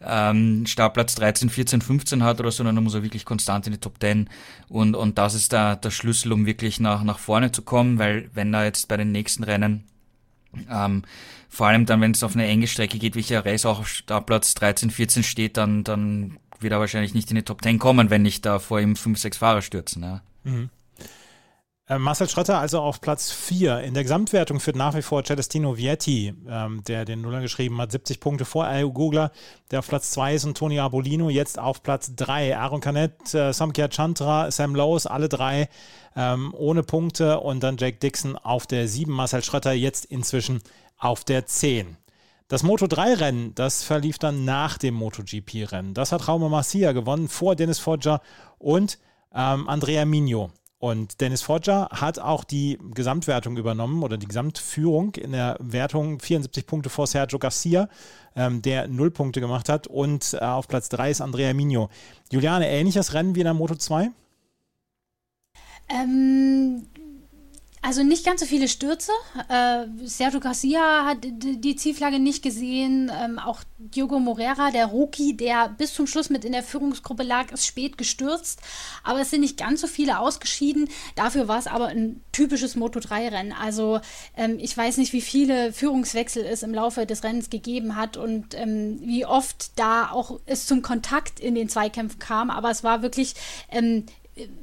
S4: ähm, Startplatz 13, 14, 15 hat oder so, sondern da muss er wirklich konstant in die Top 10 und, und das ist da der Schlüssel, um wirklich nach, nach vorne zu kommen, weil wenn er jetzt bei den nächsten Rennen ähm, vor allem dann, wenn es auf eine enge Strecke geht, wie Race auch auf Startplatz 13, 14 steht, dann, dann wird er wahrscheinlich nicht in die Top 10 kommen, wenn nicht da vor ihm fünf, sechs Fahrer stürzen. Ja. Mhm.
S2: Äh, Marcel Schröter also auf Platz 4. In der Gesamtwertung führt nach wie vor Celestino Vietti, ähm, der den Nuller geschrieben hat, 70 Punkte vor Al Gugler, der auf Platz 2 ist und Toni Abolino jetzt auf Platz 3. Aaron Canet, äh, Samkia Chandra, Sam Lowe's, alle drei ähm, ohne Punkte und dann Jake Dixon auf der 7. Marcel Schröter jetzt inzwischen auf der 10. Das Moto3-Rennen, das verlief dann nach dem MotoGP-Rennen. Das hat Raume Marcia gewonnen vor Dennis Foggia und ähm, Andrea Migno. Und Dennis Foggia hat auch die Gesamtwertung übernommen oder die Gesamtführung in der Wertung 74 Punkte vor Sergio Garcia, ähm, der 0 Punkte gemacht hat. Und äh, auf Platz 3 ist Andrea Migno. Juliane, ähnliches Rennen wie in der Moto 2?
S3: Ähm, also nicht ganz so viele Stürze. Äh, Sergio Garcia hat die Zielflagge nicht gesehen. Ähm, auch Diogo Morera, der Rookie, der bis zum Schluss mit in der Führungsgruppe lag, ist spät gestürzt. Aber es sind nicht ganz so viele ausgeschieden. Dafür war es aber ein typisches Moto3-Rennen. Also ähm, ich weiß nicht, wie viele Führungswechsel es im Laufe des Rennens gegeben hat und ähm, wie oft da auch es zum Kontakt in den Zweikämpfen kam. Aber es war wirklich ähm,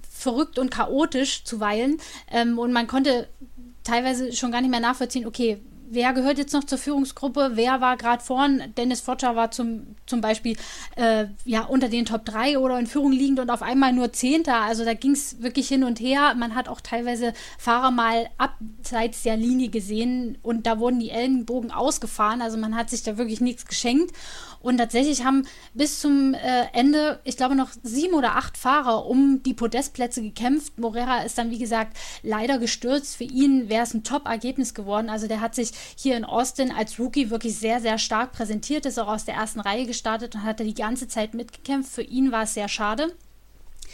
S3: verrückt und chaotisch zuweilen. Ähm, und man konnte teilweise schon gar nicht mehr nachvollziehen, okay, wer gehört jetzt noch zur Führungsgruppe, wer war gerade vorn. Dennis Fotscher war zum, zum Beispiel äh, ja, unter den Top 3 oder in Führung liegend und auf einmal nur Zehnter. Also da ging es wirklich hin und her. Man hat auch teilweise Fahrer mal abseits der Linie gesehen und da wurden die Ellenbogen ausgefahren. Also man hat sich da wirklich nichts geschenkt. Und tatsächlich haben bis zum äh, Ende, ich glaube, noch sieben oder acht Fahrer um die Podestplätze gekämpft. Morera ist dann, wie gesagt, leider gestürzt. Für ihn wäre es ein Top-Ergebnis geworden. Also der hat sich hier in Austin als Rookie wirklich sehr, sehr stark präsentiert, ist auch aus der ersten Reihe gestartet und hat da die ganze Zeit mitgekämpft. Für ihn war es sehr schade.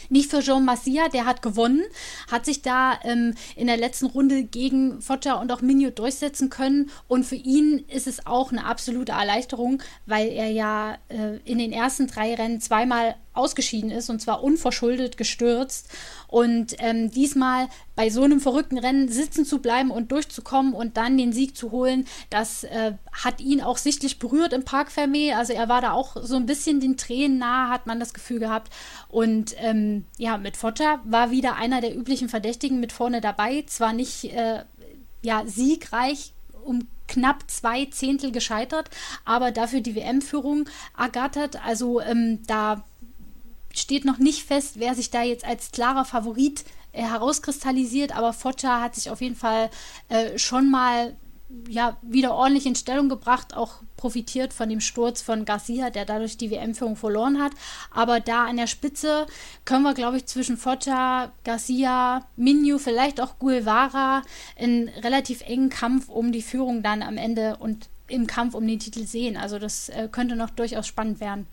S3: Nicht für Jean Massia, der hat gewonnen, hat sich da ähm, in der letzten Runde gegen Foggia und auch Minio durchsetzen können. Und für ihn ist es auch eine absolute Erleichterung, weil er ja äh, in den ersten drei Rennen zweimal ausgeschieden ist und zwar unverschuldet gestürzt. Und ähm, diesmal bei so einem verrückten Rennen sitzen zu bleiben und durchzukommen und dann den Sieg zu holen, das äh, hat ihn auch sichtlich berührt im Park Fermé. Also er war da auch so ein bisschen den Tränen nahe, hat man das Gefühl gehabt. Und ähm, ja, mit Foggia war wieder einer der üblichen Verdächtigen mit vorne dabei. Zwar nicht äh, ja, siegreich um knapp zwei Zehntel gescheitert, aber dafür die WM-Führung ergattert. Also ähm, da steht noch nicht fest, wer sich da jetzt als klarer Favorit äh, herauskristallisiert, aber Foggia hat sich auf jeden Fall äh, schon mal ja, wieder ordentlich in Stellung gebracht, auch profitiert von dem Sturz von Garcia, der dadurch die WM-Führung verloren hat. Aber da an der Spitze können wir, glaube ich, zwischen Foggia, Garcia, Minyu, vielleicht auch Guevara einen relativ engen Kampf um die Führung dann am Ende und im Kampf um den Titel sehen. Also das äh, könnte noch durchaus spannend werden.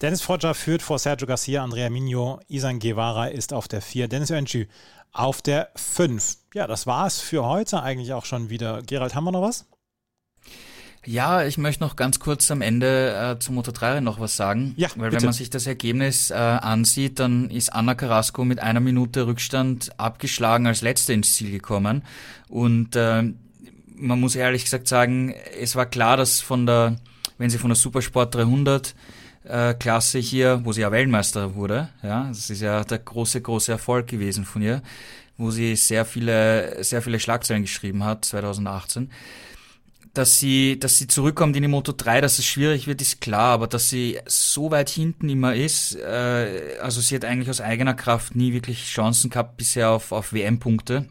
S2: Dennis Foggia führt vor Sergio Garcia, Andrea Migno, Isan Guevara ist auf der 4, Dennis Öncü auf der 5. Ja, das war es für heute eigentlich auch schon wieder. Gerald, haben wir noch was?
S4: Ja, ich möchte noch ganz kurz am Ende äh, zum Moto 3 noch was sagen.
S2: Ja,
S4: Weil
S2: bitte.
S4: wenn man sich das Ergebnis äh, ansieht, dann ist Anna Carrasco mit einer Minute Rückstand abgeschlagen als Letzte ins Ziel gekommen. Und äh, man muss ehrlich gesagt sagen, es war klar, dass von der, wenn sie von der Supersport 300 äh, Klasse hier, wo sie ja Weltmeister wurde, ja, das ist ja der große, große Erfolg gewesen von ihr, wo sie sehr viele, sehr viele Schlagzeilen geschrieben hat, 2018 dass sie, dass sie zurückkommt in die Moto 3, dass es schwierig wird, ist klar, aber dass sie so weit hinten immer ist, äh, also sie hat eigentlich aus eigener Kraft nie wirklich Chancen gehabt bisher auf, auf WM-Punkte.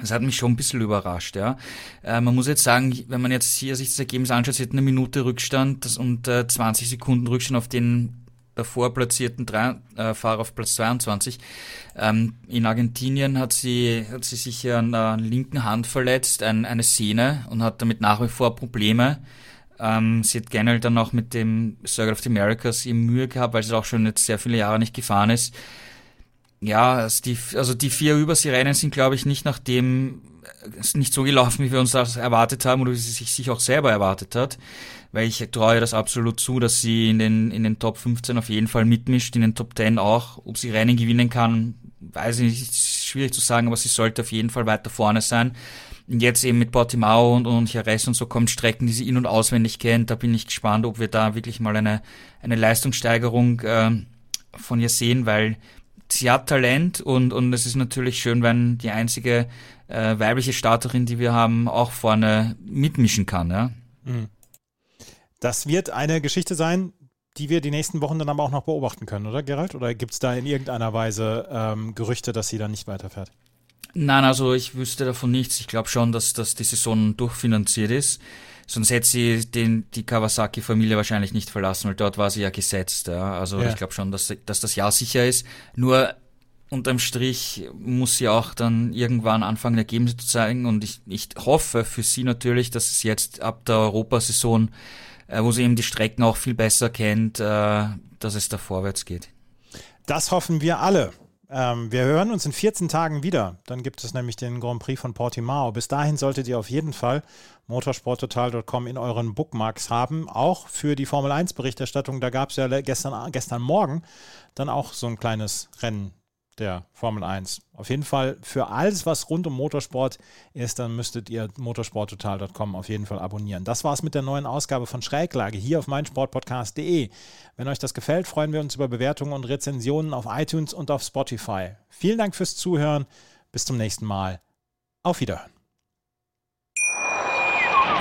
S4: Das hat mich schon ein bisschen überrascht, ja. Äh, man muss jetzt sagen, wenn man jetzt hier sich das Ergebnis anschaut, sie hat eine Minute Rückstand und äh, 20 Sekunden Rückstand auf den davor platzierten drei, äh, Fahrer auf Platz 22. Ähm, in Argentinien hat sie, hat sie sich an der linken Hand verletzt, ein, eine Sehne, und hat damit nach wie vor Probleme. Ähm, sie hat generell dann auch mit dem Circle of the Americas eben Mühe gehabt, weil sie auch schon jetzt sehr viele Jahre nicht gefahren ist. Ja, also die, also die vier Überseerennen sind, glaube ich, nicht nach dem, ist nicht so gelaufen, wie wir uns das erwartet haben oder wie sie sich, sich auch selber erwartet hat weil ich traue das absolut zu, dass sie in den, in den Top 15 auf jeden Fall mitmischt, in den Top 10 auch. Ob sie Rennen gewinnen kann, weiß ich nicht, ist schwierig zu sagen, aber sie sollte auf jeden Fall weiter vorne sein. Und jetzt eben mit Portimao und, und Jerez und so kommen Strecken, die sie in- und auswendig kennt. Da bin ich gespannt, ob wir da wirklich mal eine, eine Leistungssteigerung äh, von ihr sehen, weil sie hat Talent und, und es ist natürlich schön, wenn die einzige äh, weibliche Starterin, die wir haben, auch vorne mitmischen kann. Ja?
S2: Mhm. Das wird eine Geschichte sein, die wir die nächsten Wochen dann aber auch noch beobachten können, oder Gerald? Oder gibt es da in irgendeiner Weise ähm, Gerüchte, dass sie dann nicht weiterfährt?
S4: Nein, also ich wüsste davon nichts. Ich glaube schon, dass, dass die Saison durchfinanziert ist. Sonst hätte sie den, die Kawasaki-Familie wahrscheinlich nicht verlassen, weil dort war sie ja gesetzt. Ja. Also ja. ich glaube schon, dass, dass das Jahr sicher ist. Nur unterm Strich muss sie auch dann irgendwann anfangen, Ergebnisse zu zeigen. Und ich, ich hoffe für sie natürlich, dass es jetzt ab der Europasaison äh, wo sie eben die Strecken auch viel besser kennt, äh, dass es da vorwärts geht.
S2: Das hoffen wir alle. Ähm, wir hören uns in 14 Tagen wieder. Dann gibt es nämlich den Grand Prix von Portimao. Bis dahin solltet ihr auf jeden Fall motorsporttotal.com in euren Bookmarks haben. Auch für die Formel 1 Berichterstattung. Da gab es ja gestern, gestern Morgen dann auch so ein kleines Rennen der Formel 1. Auf jeden Fall für alles, was rund um Motorsport ist, dann müsstet ihr motorsporttotal.com auf jeden Fall abonnieren. Das war's mit der neuen Ausgabe von Schräglage hier auf meinsportpodcast.de. Wenn euch das gefällt, freuen wir uns über Bewertungen und Rezensionen auf iTunes und auf Spotify. Vielen Dank fürs Zuhören. Bis zum nächsten Mal. Auf Wiederhören.